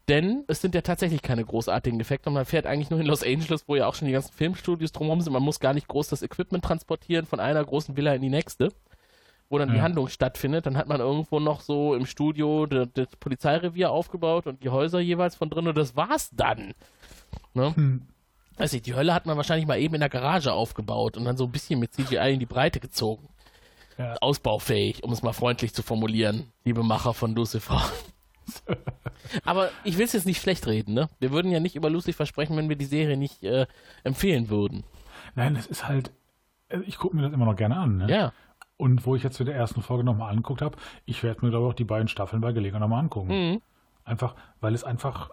Denn es sind ja tatsächlich keine großartigen Effekte und man fährt eigentlich nur in Los Angeles, wo ja auch schon die ganzen Filmstudios drumherum sind. Man muss gar nicht groß das Equipment transportieren von einer großen Villa in die nächste, wo dann die Ja. Handlung stattfindet. Dann hat man irgendwo noch so im Studio das Polizeirevier aufgebaut und die Häuser jeweils von drin und das war's dann. Ne? Hm. Weiß ich, die Hölle hat man wahrscheinlich mal eben in der Garage aufgebaut und dann so ein bisschen mit CGI in die Breite gezogen. Ja. Ausbaufähig, um es mal freundlich zu formulieren, liebe Macher von Lucifer. Aber ich will es jetzt nicht schlecht reden, ne? Wir würden ja nicht über Lucifer sprechen, wenn wir die Serie nicht äh, empfehlen würden. Nein, es ist halt, äh, ich gucke mir das immer noch gerne an. Ne? Ja. Und wo ich jetzt mit der ersten Folge nochmal angeguckt habe, ich werde mir, glaube ich, auch die beiden Staffeln bei Gelegenheit nochmal angucken. Mhm. Einfach, weil es einfach,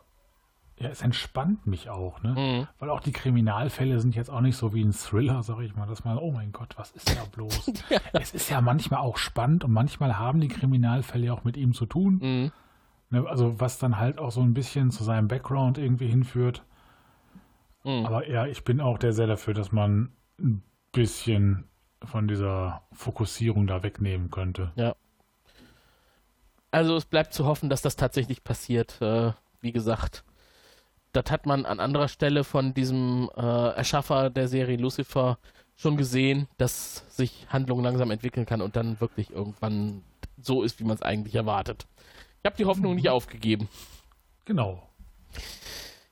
ja, es entspannt mich auch, ne? Mhm. Weil auch die Kriminalfälle sind jetzt auch nicht so wie ein Thriller, sag ich mal, dass man, oh mein Gott, was ist da bloß? Es ist ja manchmal auch spannend und manchmal haben die Kriminalfälle auch mit ihm zu tun. Mhm. Ne? Also was dann halt auch so ein bisschen zu seinem Background irgendwie hinführt. Mhm. Aber ja, ich bin auch der sehr dafür, dass man ein bisschen von dieser Fokussierung da wegnehmen könnte. Also es bleibt zu hoffen, dass das tatsächlich passiert. Äh, wie gesagt, das hat man an anderer Stelle von diesem äh, Erschaffer der Serie Lucifer schon gesehen, dass sich Handlung langsam entwickeln kann und dann wirklich irgendwann so ist, wie man es eigentlich erwartet. Ich habe die Hoffnung nicht aufgegeben. Genau.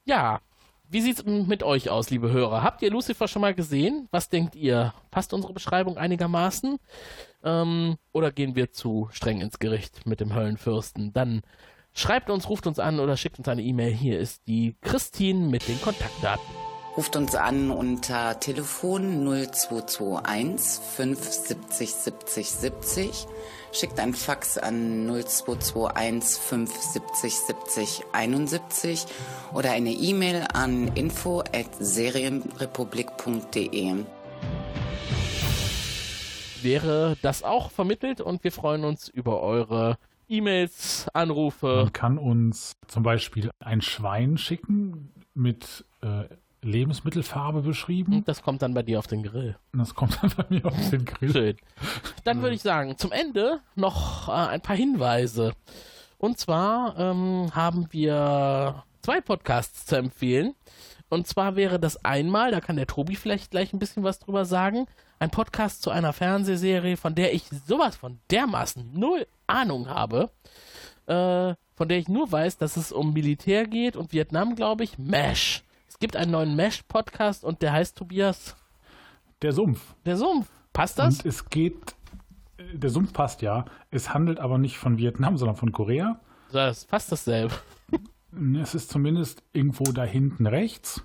Ja, wie sieht's mit euch aus, liebe Hörer? Habt ihr Lucifer schon mal gesehen? Was denkt ihr? Passt unsere Beschreibung einigermaßen? Ähm, oder gehen wir zu streng ins Gericht mit dem Höllenfürsten? Dann schreibt uns, ruft uns an oder schickt uns eine E-Mail. Hier ist die Christine mit den Kontaktdaten. Ruft uns an unter Telefon 0221 570 70 70. Schickt ein Fax an 0221 570 70 71 oder eine E-Mail an info at serienrepublik.de. Wäre das auch vermittelt und wir freuen uns über eure E-Mails, Anrufe. Man kann uns zum Beispiel ein Schwein schicken mit äh, Lebensmittelfarbe beschrieben. Das kommt dann bei dir auf den Grill. Das kommt dann bei mir auf den Grill. Schön. Dann würde ich sagen, zum Ende noch äh, ein paar Hinweise. Und zwar ähm, haben wir zwei Podcasts zu empfehlen. Und zwar wäre das einmal, da kann der Tobi vielleicht gleich ein bisschen was drüber sagen, ein Podcast zu einer Fernsehserie, von der ich sowas von dermaßen null Ahnung habe, äh, von der ich nur weiß, dass es um Militär geht und Vietnam, glaube ich, MASH. Es gibt einen neuen MASH-Podcast und der heißt Tobias Der Sumpf. der Sumpf. Passt das? Und es geht, äh, der Sumpf passt ja. Es handelt aber nicht von Vietnam, sondern von Korea. Das ist fast dasselbe. Es ist zumindest irgendwo da hinten rechts.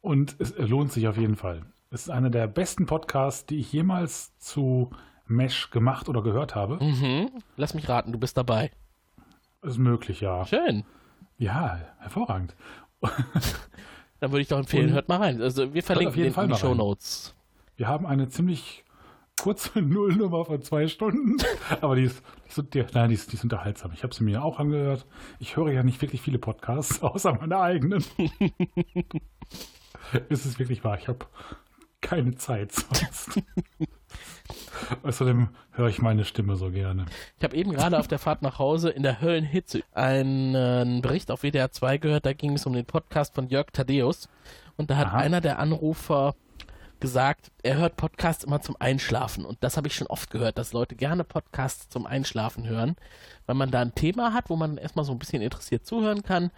Und es lohnt sich auf jeden Fall. Es ist einer der besten Podcasts, die ich jemals zu Mesh gemacht oder gehört habe. Mhm. Lass mich raten, du bist dabei. Ist möglich, ja. Schön. Ja, hervorragend. Dann würde ich doch empfehlen, Und- hört mal rein. Also wir verlinken auf jeden den Fall in die. Show Notes. Wir haben eine ziemlich kurze Nullnummer von zwei Stunden, aber die ist, die nein, die ist, die ist unterhaltsam. Ich habe sie mir auch angehört. Ich höre ja nicht wirklich viele Podcasts, außer meine eigenen. es ist wirklich wahr, ich habe keine Zeit sonst. Außerdem höre ich meine Stimme so gerne. Ich habe eben gerade auf der Fahrt nach Hause in der Höllenhitze einen Bericht auf WDR 2 gehört, da ging es um den Podcast von Jörg Thaddeus. Und da hat Aha. einer der Anrufer gesagt, er hört Podcasts immer zum Einschlafen. Und das habe ich schon oft gehört, dass Leute gerne Podcasts zum Einschlafen hören, weil man da ein Thema hat, wo man erstmal so ein bisschen interessiert zuhören kann.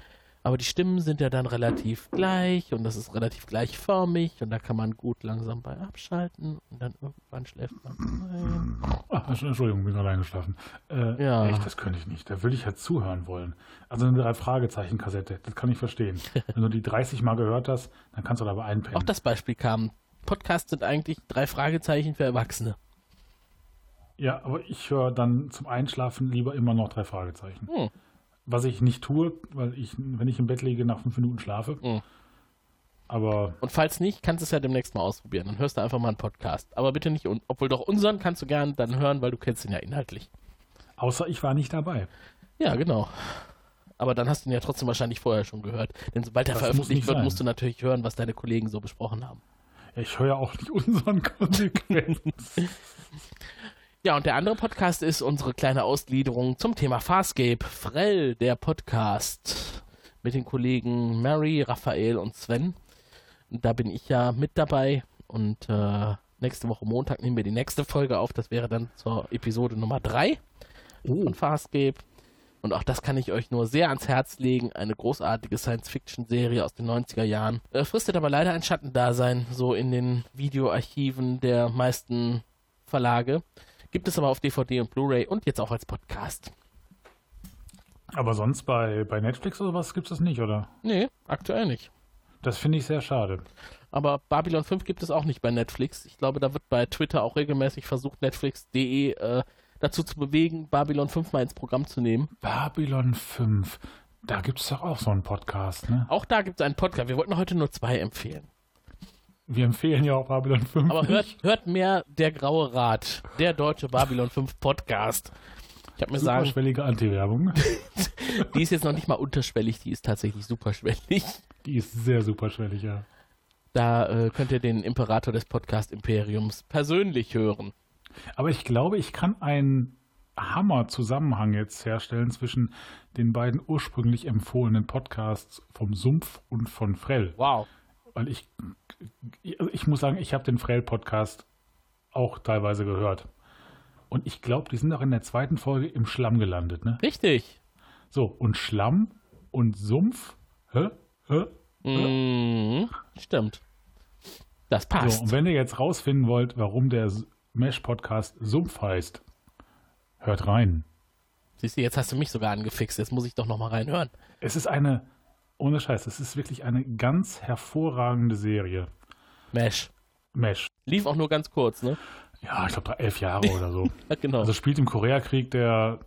Aber die Stimmen sind ja dann relativ gleich und das ist relativ gleichförmig und da kann man gut langsam bei abschalten und dann irgendwann schläft man ein. Ach, Entschuldigung, bin gerade eingeschlafen. Äh, Ja. Echt, das könnte ich nicht. Da will ich ja zuhören wollen. Also eine Drei-Fragezeichen-Kassette, das kann ich verstehen. Wenn du die 30 Mal gehört hast, dann kannst du dabei einpennen. Auch das Beispiel kam. Podcasts sind eigentlich drei Fragezeichen für Erwachsene. Ja, aber ich höre dann zum Einschlafen lieber immer noch drei Fragezeichen. Hm. Was ich nicht tue, weil ich, wenn ich im Bett liege, nach fünf Minuten schlafe. Hm. Aber Und falls nicht, kannst du es ja demnächst mal ausprobieren. Dann hörst du einfach mal einen Podcast. Aber bitte nicht, obwohl doch unseren kannst du gern dann hören, weil du kennst ihn ja inhaltlich. außer ich war nicht dabei. Ja, genau. Aber dann hast du ihn ja trotzdem wahrscheinlich vorher schon gehört. Denn sobald er Das veröffentlicht wird, sein. musst du natürlich hören, was deine Kollegen so besprochen haben. Ich höre ja auch nicht unseren konsequent. Ja, und der andere Podcast ist unsere kleine Ausgliederung zum Thema Farscape. Frell, der Podcast. Mit den Kollegen Mary, Raphael und Sven. Und da bin ich ja mit dabei. Und äh, nächste Woche Montag nehmen wir die nächste Folge auf. Das wäre dann zur Episode Nummer 3 von Farscape. Und auch das kann ich euch nur sehr ans Herz legen. Eine großartige Science-Fiction-Serie aus den 90er Jahren. Äh, fristet aber leider ein Schattendasein, so in den Videoarchiven der meisten Verlage. Gibt es aber auf DVD und Blu-ray und jetzt auch als Podcast. Aber sonst bei, bei Netflix oder was gibt es das nicht, oder? Nee, aktuell nicht. Das finde ich sehr schade. Aber Babylon 5 gibt es auch nicht bei Netflix. Ich glaube, da wird bei Twitter auch regelmäßig versucht, Netflix.de äh, dazu zu bewegen, Babylon 5 mal ins Programm zu nehmen. Babylon 5. Da gibt es doch auch so einen Podcast, ne? Auch da gibt es einen Podcast. Wir wollten heute nur zwei empfehlen. Wir empfehlen ja auch Babylon 5. Aber hört, hört mehr Der Graue Rat, der deutsche Babylon 5 Podcast. Ich habe mir sagen, Superschwellige Anti-Werbung. die ist jetzt noch nicht mal unterschwellig, die ist tatsächlich superschwellig. Die ist sehr superschwellig, ja. Da äh, könnt ihr den Imperator des Podcast-Imperiums persönlich hören. Aber ich glaube, ich kann einen Hammer-Zusammenhang jetzt herstellen zwischen den beiden ursprünglich empfohlenen Podcasts vom Sumpf und von Frell. Wow. Weil ich, ich muss sagen, ich habe den Frell-Podcast auch teilweise gehört. Und ich glaube, die sind auch in der zweiten Folge im Schlamm gelandet, ne? Richtig. So, und Schlamm und Sumpf, hä? Hä? Mhm. Stimmt. Das passt. So, und wenn ihr jetzt rausfinden wollt, warum der Mesh-Podcast Sumpf heißt, hört rein. Siehst du, jetzt hast du mich sogar angefixt. Jetzt muss ich doch noch mal reinhören. Es ist eine, ohne Scheiß, es ist wirklich eine ganz hervorragende Serie. Mesh. Mesh. Lief auch nur ganz kurz, ne? Ja, ich glaube, elf Jahre oder so. Genau. Also spielt im Koreakrieg, der,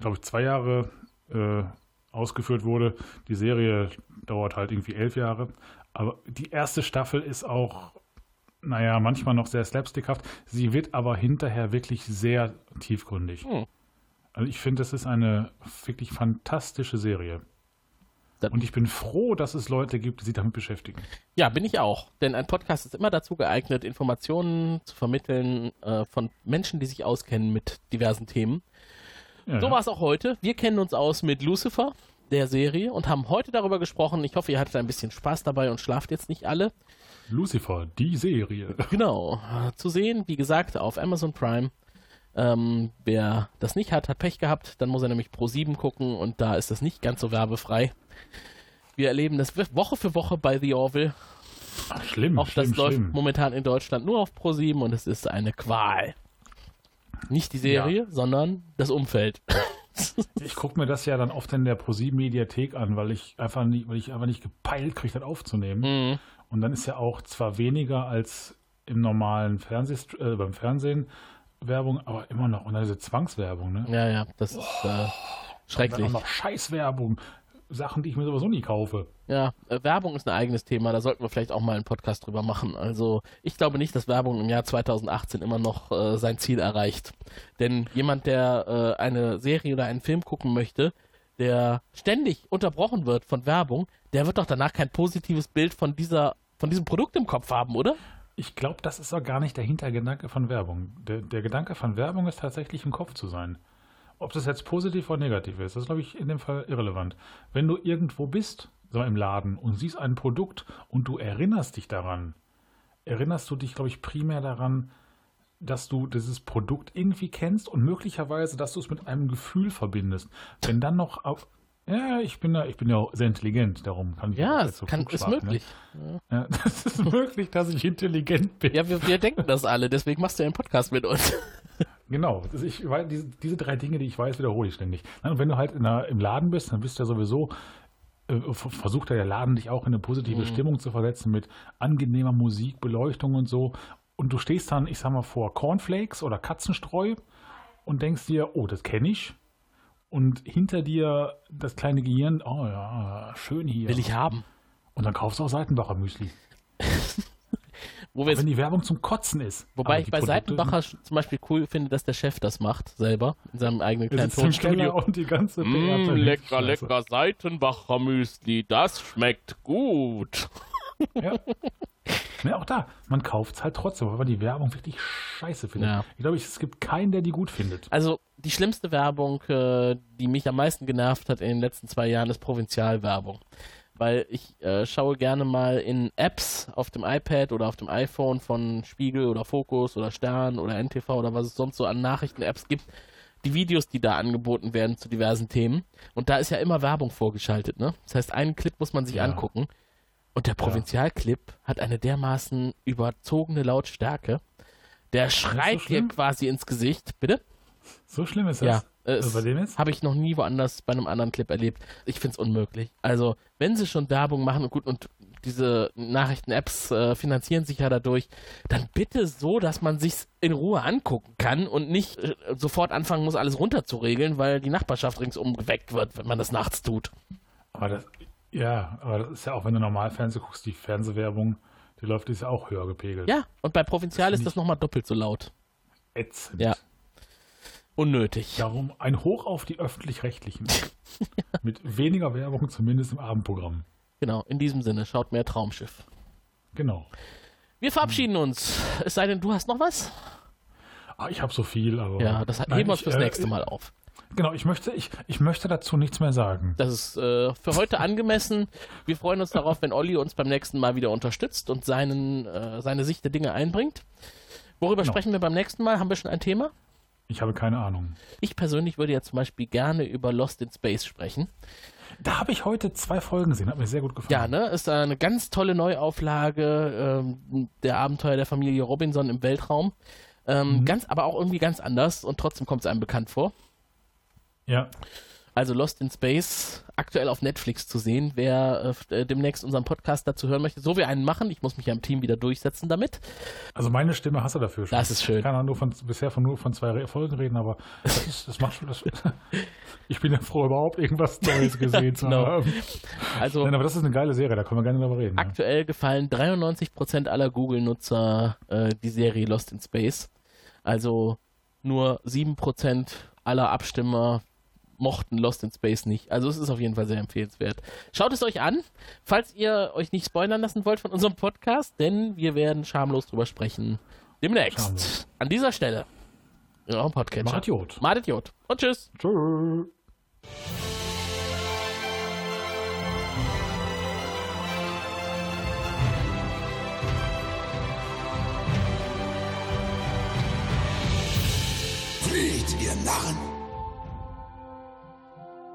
glaube ich, zwei Jahre äh, ausgeführt wurde. Die Serie dauert halt irgendwie elf Jahre. Aber die erste Staffel ist auch, naja, manchmal noch sehr slapstickhaft. Sie wird aber hinterher wirklich sehr tiefgründig. Hm. Also ich finde, das ist eine wirklich fantastische Serie. Das- Und ich bin froh, dass es Leute gibt, die sich damit beschäftigen. Ja, bin ich auch. Denn ein Podcast ist immer dazu geeignet, Informationen zu vermitteln äh, von Menschen, die sich auskennen mit diversen Themen. Ja, So war es auch heute. Wir kennen uns aus mit Lucifer, der Serie, und haben heute darüber gesprochen. Ich hoffe, ihr hattet ein bisschen Spaß dabei und schlaft jetzt nicht alle. Lucifer, die Serie. Genau. Zu sehen, wie gesagt, auf Amazon Prime. Ähm, wer das nicht hat, hat Pech gehabt. Dann muss er nämlich Pro 7 gucken und da ist das nicht ganz so werbefrei. Wir erleben das Woche für Woche bei The Orville. Ach, schlimm, Auch schlimm, das läuft schlimm. momentan in Deutschland nur auf Pro 7 und es ist eine Qual. Nicht die Serie, sondern das Umfeld. Ich gucke mir das ja dann oft in der ProSieben Mediathek an, weil ich einfach nicht, weil ich einfach nicht gepeilt kriege, das aufzunehmen. Mhm. Und dann ist ja auch zwar weniger als im normalen Fernsehst äh, beim Fernsehen Werbung, aber immer noch. Und dann diese Zwangswerbung, ne? Ja, ja, das ist äh, Und dann schrecklich. auch noch Scheißwerbung. Sachen, die ich mir sowieso nie kaufe. Ja, äh, Werbung ist ein eigenes Thema, da sollten wir vielleicht auch mal einen Podcast drüber machen. Also ich glaube nicht, dass Werbung im Jahr 2018 immer noch äh, sein Ziel erreicht. Denn jemand, der äh, eine Serie oder einen Film gucken möchte, der ständig unterbrochen wird von Werbung, der wird doch danach kein positives Bild von dieser, von diesem Produkt im Kopf haben, oder? Ich glaube, das ist auch gar nicht der Hintergedanke von Werbung. Der, der Gedanke von Werbung ist tatsächlich im Kopf zu sein. Ob das jetzt positiv oder negativ ist, das ist, glaube ich, in dem Fall irrelevant. Wenn du irgendwo bist, so im Laden, und siehst ein Produkt und du erinnerst dich daran, erinnerst du dich, glaube ich, primär daran, dass du dieses Produkt irgendwie kennst und möglicherweise, dass du es mit einem Gefühl verbindest. Wenn dann noch auf, Ja, ich bin, da, ich bin ja auch sehr intelligent, darum kann ich Ja, auch es so kann, ist schweigen, möglich. Ne? Ja, das ist möglich, dass ich intelligent bin. Ja, wir, wir denken das alle, deswegen machst du ja einen Podcast mit uns. Genau, das- ich, diese, diese drei Dinge, die ich weiß, wiederhole ich ständig. Und wenn du halt in der, im Laden bist, dann bist du ja sowieso, äh, versucht ja der Laden dich auch in eine positive Stimmung zu versetzen mit angenehmer Musik, Beleuchtung und so. Und du stehst dann, ich sag mal, vor Cornflakes oder Katzenstreu und denkst dir, oh, das kenne ich. Und hinter dir das kleine Gehirn, oh ja, schön hier. Will ich haben. Und dann kaufst du auch Seitenbacher Müsli. Wo Wenn die Werbung zum Kotzen ist. wobei ich bei Produkte- Seitenbacher zum Beispiel cool finde, dass der Chef das macht, selber, in seinem eigenen kleinen Tonstudio. und die ganze Mm, lecker, lecker Seitenbacher Müsli, das schmeckt gut. Ja. Ja, auch da. Man kauft es halt trotzdem, weil man die Werbung wirklich scheiße findet. Ja. Ich glaube, es gibt keinen, der die gut findet. Also die schlimmste Werbung, äh, die mich am meisten genervt hat in den letzten zwei Jahren, ist Provinzialwerbung. Weil ich äh, schaue gerne mal in Apps auf dem iPad oder auf dem iPhone von Spiegel oder Focus oder Stern oder NTV oder was es sonst so an Nachrichten-Apps gibt, die Videos, die da angeboten werden zu diversen Themen. Und da ist ja immer Werbung vorgeschaltet, ne? Das heißt, einen Clip muss man sich Ja. angucken. Und der Provinzialclip hat eine dermaßen überzogene Lautstärke. Der schreit dir schlimm? quasi ins Gesicht. Bitte? So schlimm ist Ja, das. es Also dem jetzt? habe ich noch nie woanders bei einem anderen Clip erlebt. Ich finde es unmöglich. Also, wenn sie schon Werbung machen und gut, und diese Nachrichten-Apps äh, finanzieren sich ja dadurch, dann bitte so, dass man sich's in Ruhe angucken kann und nicht äh, sofort anfangen muss, alles runterzuregeln, weil die Nachbarschaft ringsum geweckt wird, wenn man das nachts tut. Aber das, ja, aber das ist ja auch, wenn du normal Fernsehen guckst, die Fernsehwerbung, die läuft, die ist ja auch höher gepegelt. Ja, und bei Provinzial ist Find das nochmal doppelt so laut. Ätzend. Ja. Unnötig. Darum ein Hoch auf die Öffentlich-Rechtlichen. Mit weniger Werbung, zumindest im Abendprogramm. Genau, in diesem Sinne, schaut mehr Traumschiff. Genau. Wir verabschieden uns. Es sei denn, du hast noch was? Ah, ich habe so viel, aber. Ja, das heben wir uns fürs äh, nächste Mal auf. Genau, ich möchte, ich, ich möchte dazu nichts mehr sagen. Das ist äh, für heute angemessen. Wir freuen uns darauf, wenn Olli uns beim nächsten Mal wieder unterstützt und seinen, äh, seine Sicht der Dinge einbringt. Worüber Genau. sprechen wir beim nächsten Mal? Haben wir schon ein Thema? Ich habe keine Ahnung. Ich persönlich würde ja zum Beispiel gerne über Lost in Space sprechen. Da habe ich heute zwei Folgen gesehen, hat mir sehr gut gefallen. Ja, ne? Ist eine ganz tolle Neuauflage ähm, der Abenteuer der Familie Robinson im Weltraum. Ähm, Ganz, aber auch irgendwie ganz anders und trotzdem kommt es einem bekannt vor. Ja. Also Lost in Space, aktuell auf Netflix zu sehen. Wer äh, demnächst unseren Podcast dazu hören möchte, so wir einen machen. Ich muss mich ja im Team wieder durchsetzen damit. Also meine Stimme hast du dafür schon. Das ist schön. Ich kann auch nur von, bisher von, nur von zwei Folgen reden, aber das, ist, das macht schon das. ich bin ja froh, überhaupt irgendwas Neues gesehen zu Genau. haben. Also Nein, aber das ist eine geile Serie, da können wir gerne drüber reden. Ja. aktuell gefallen 93% aller Google-Nutzer äh, die Serie Lost in Space. Also nur 7% aller Abstimmer mochten Lost in Space nicht. Also es ist auf jeden Fall sehr empfehlenswert. Schaut es euch an, falls ihr euch nicht spoilern lassen wollt von unserem Podcast, denn wir werden schamlos drüber sprechen demnächst. Schamlos. An dieser Stelle. In eurem Podcatcher. Macht Idiot. Macht Idiot. Und tschüss. Tschüss. Ihr Narren!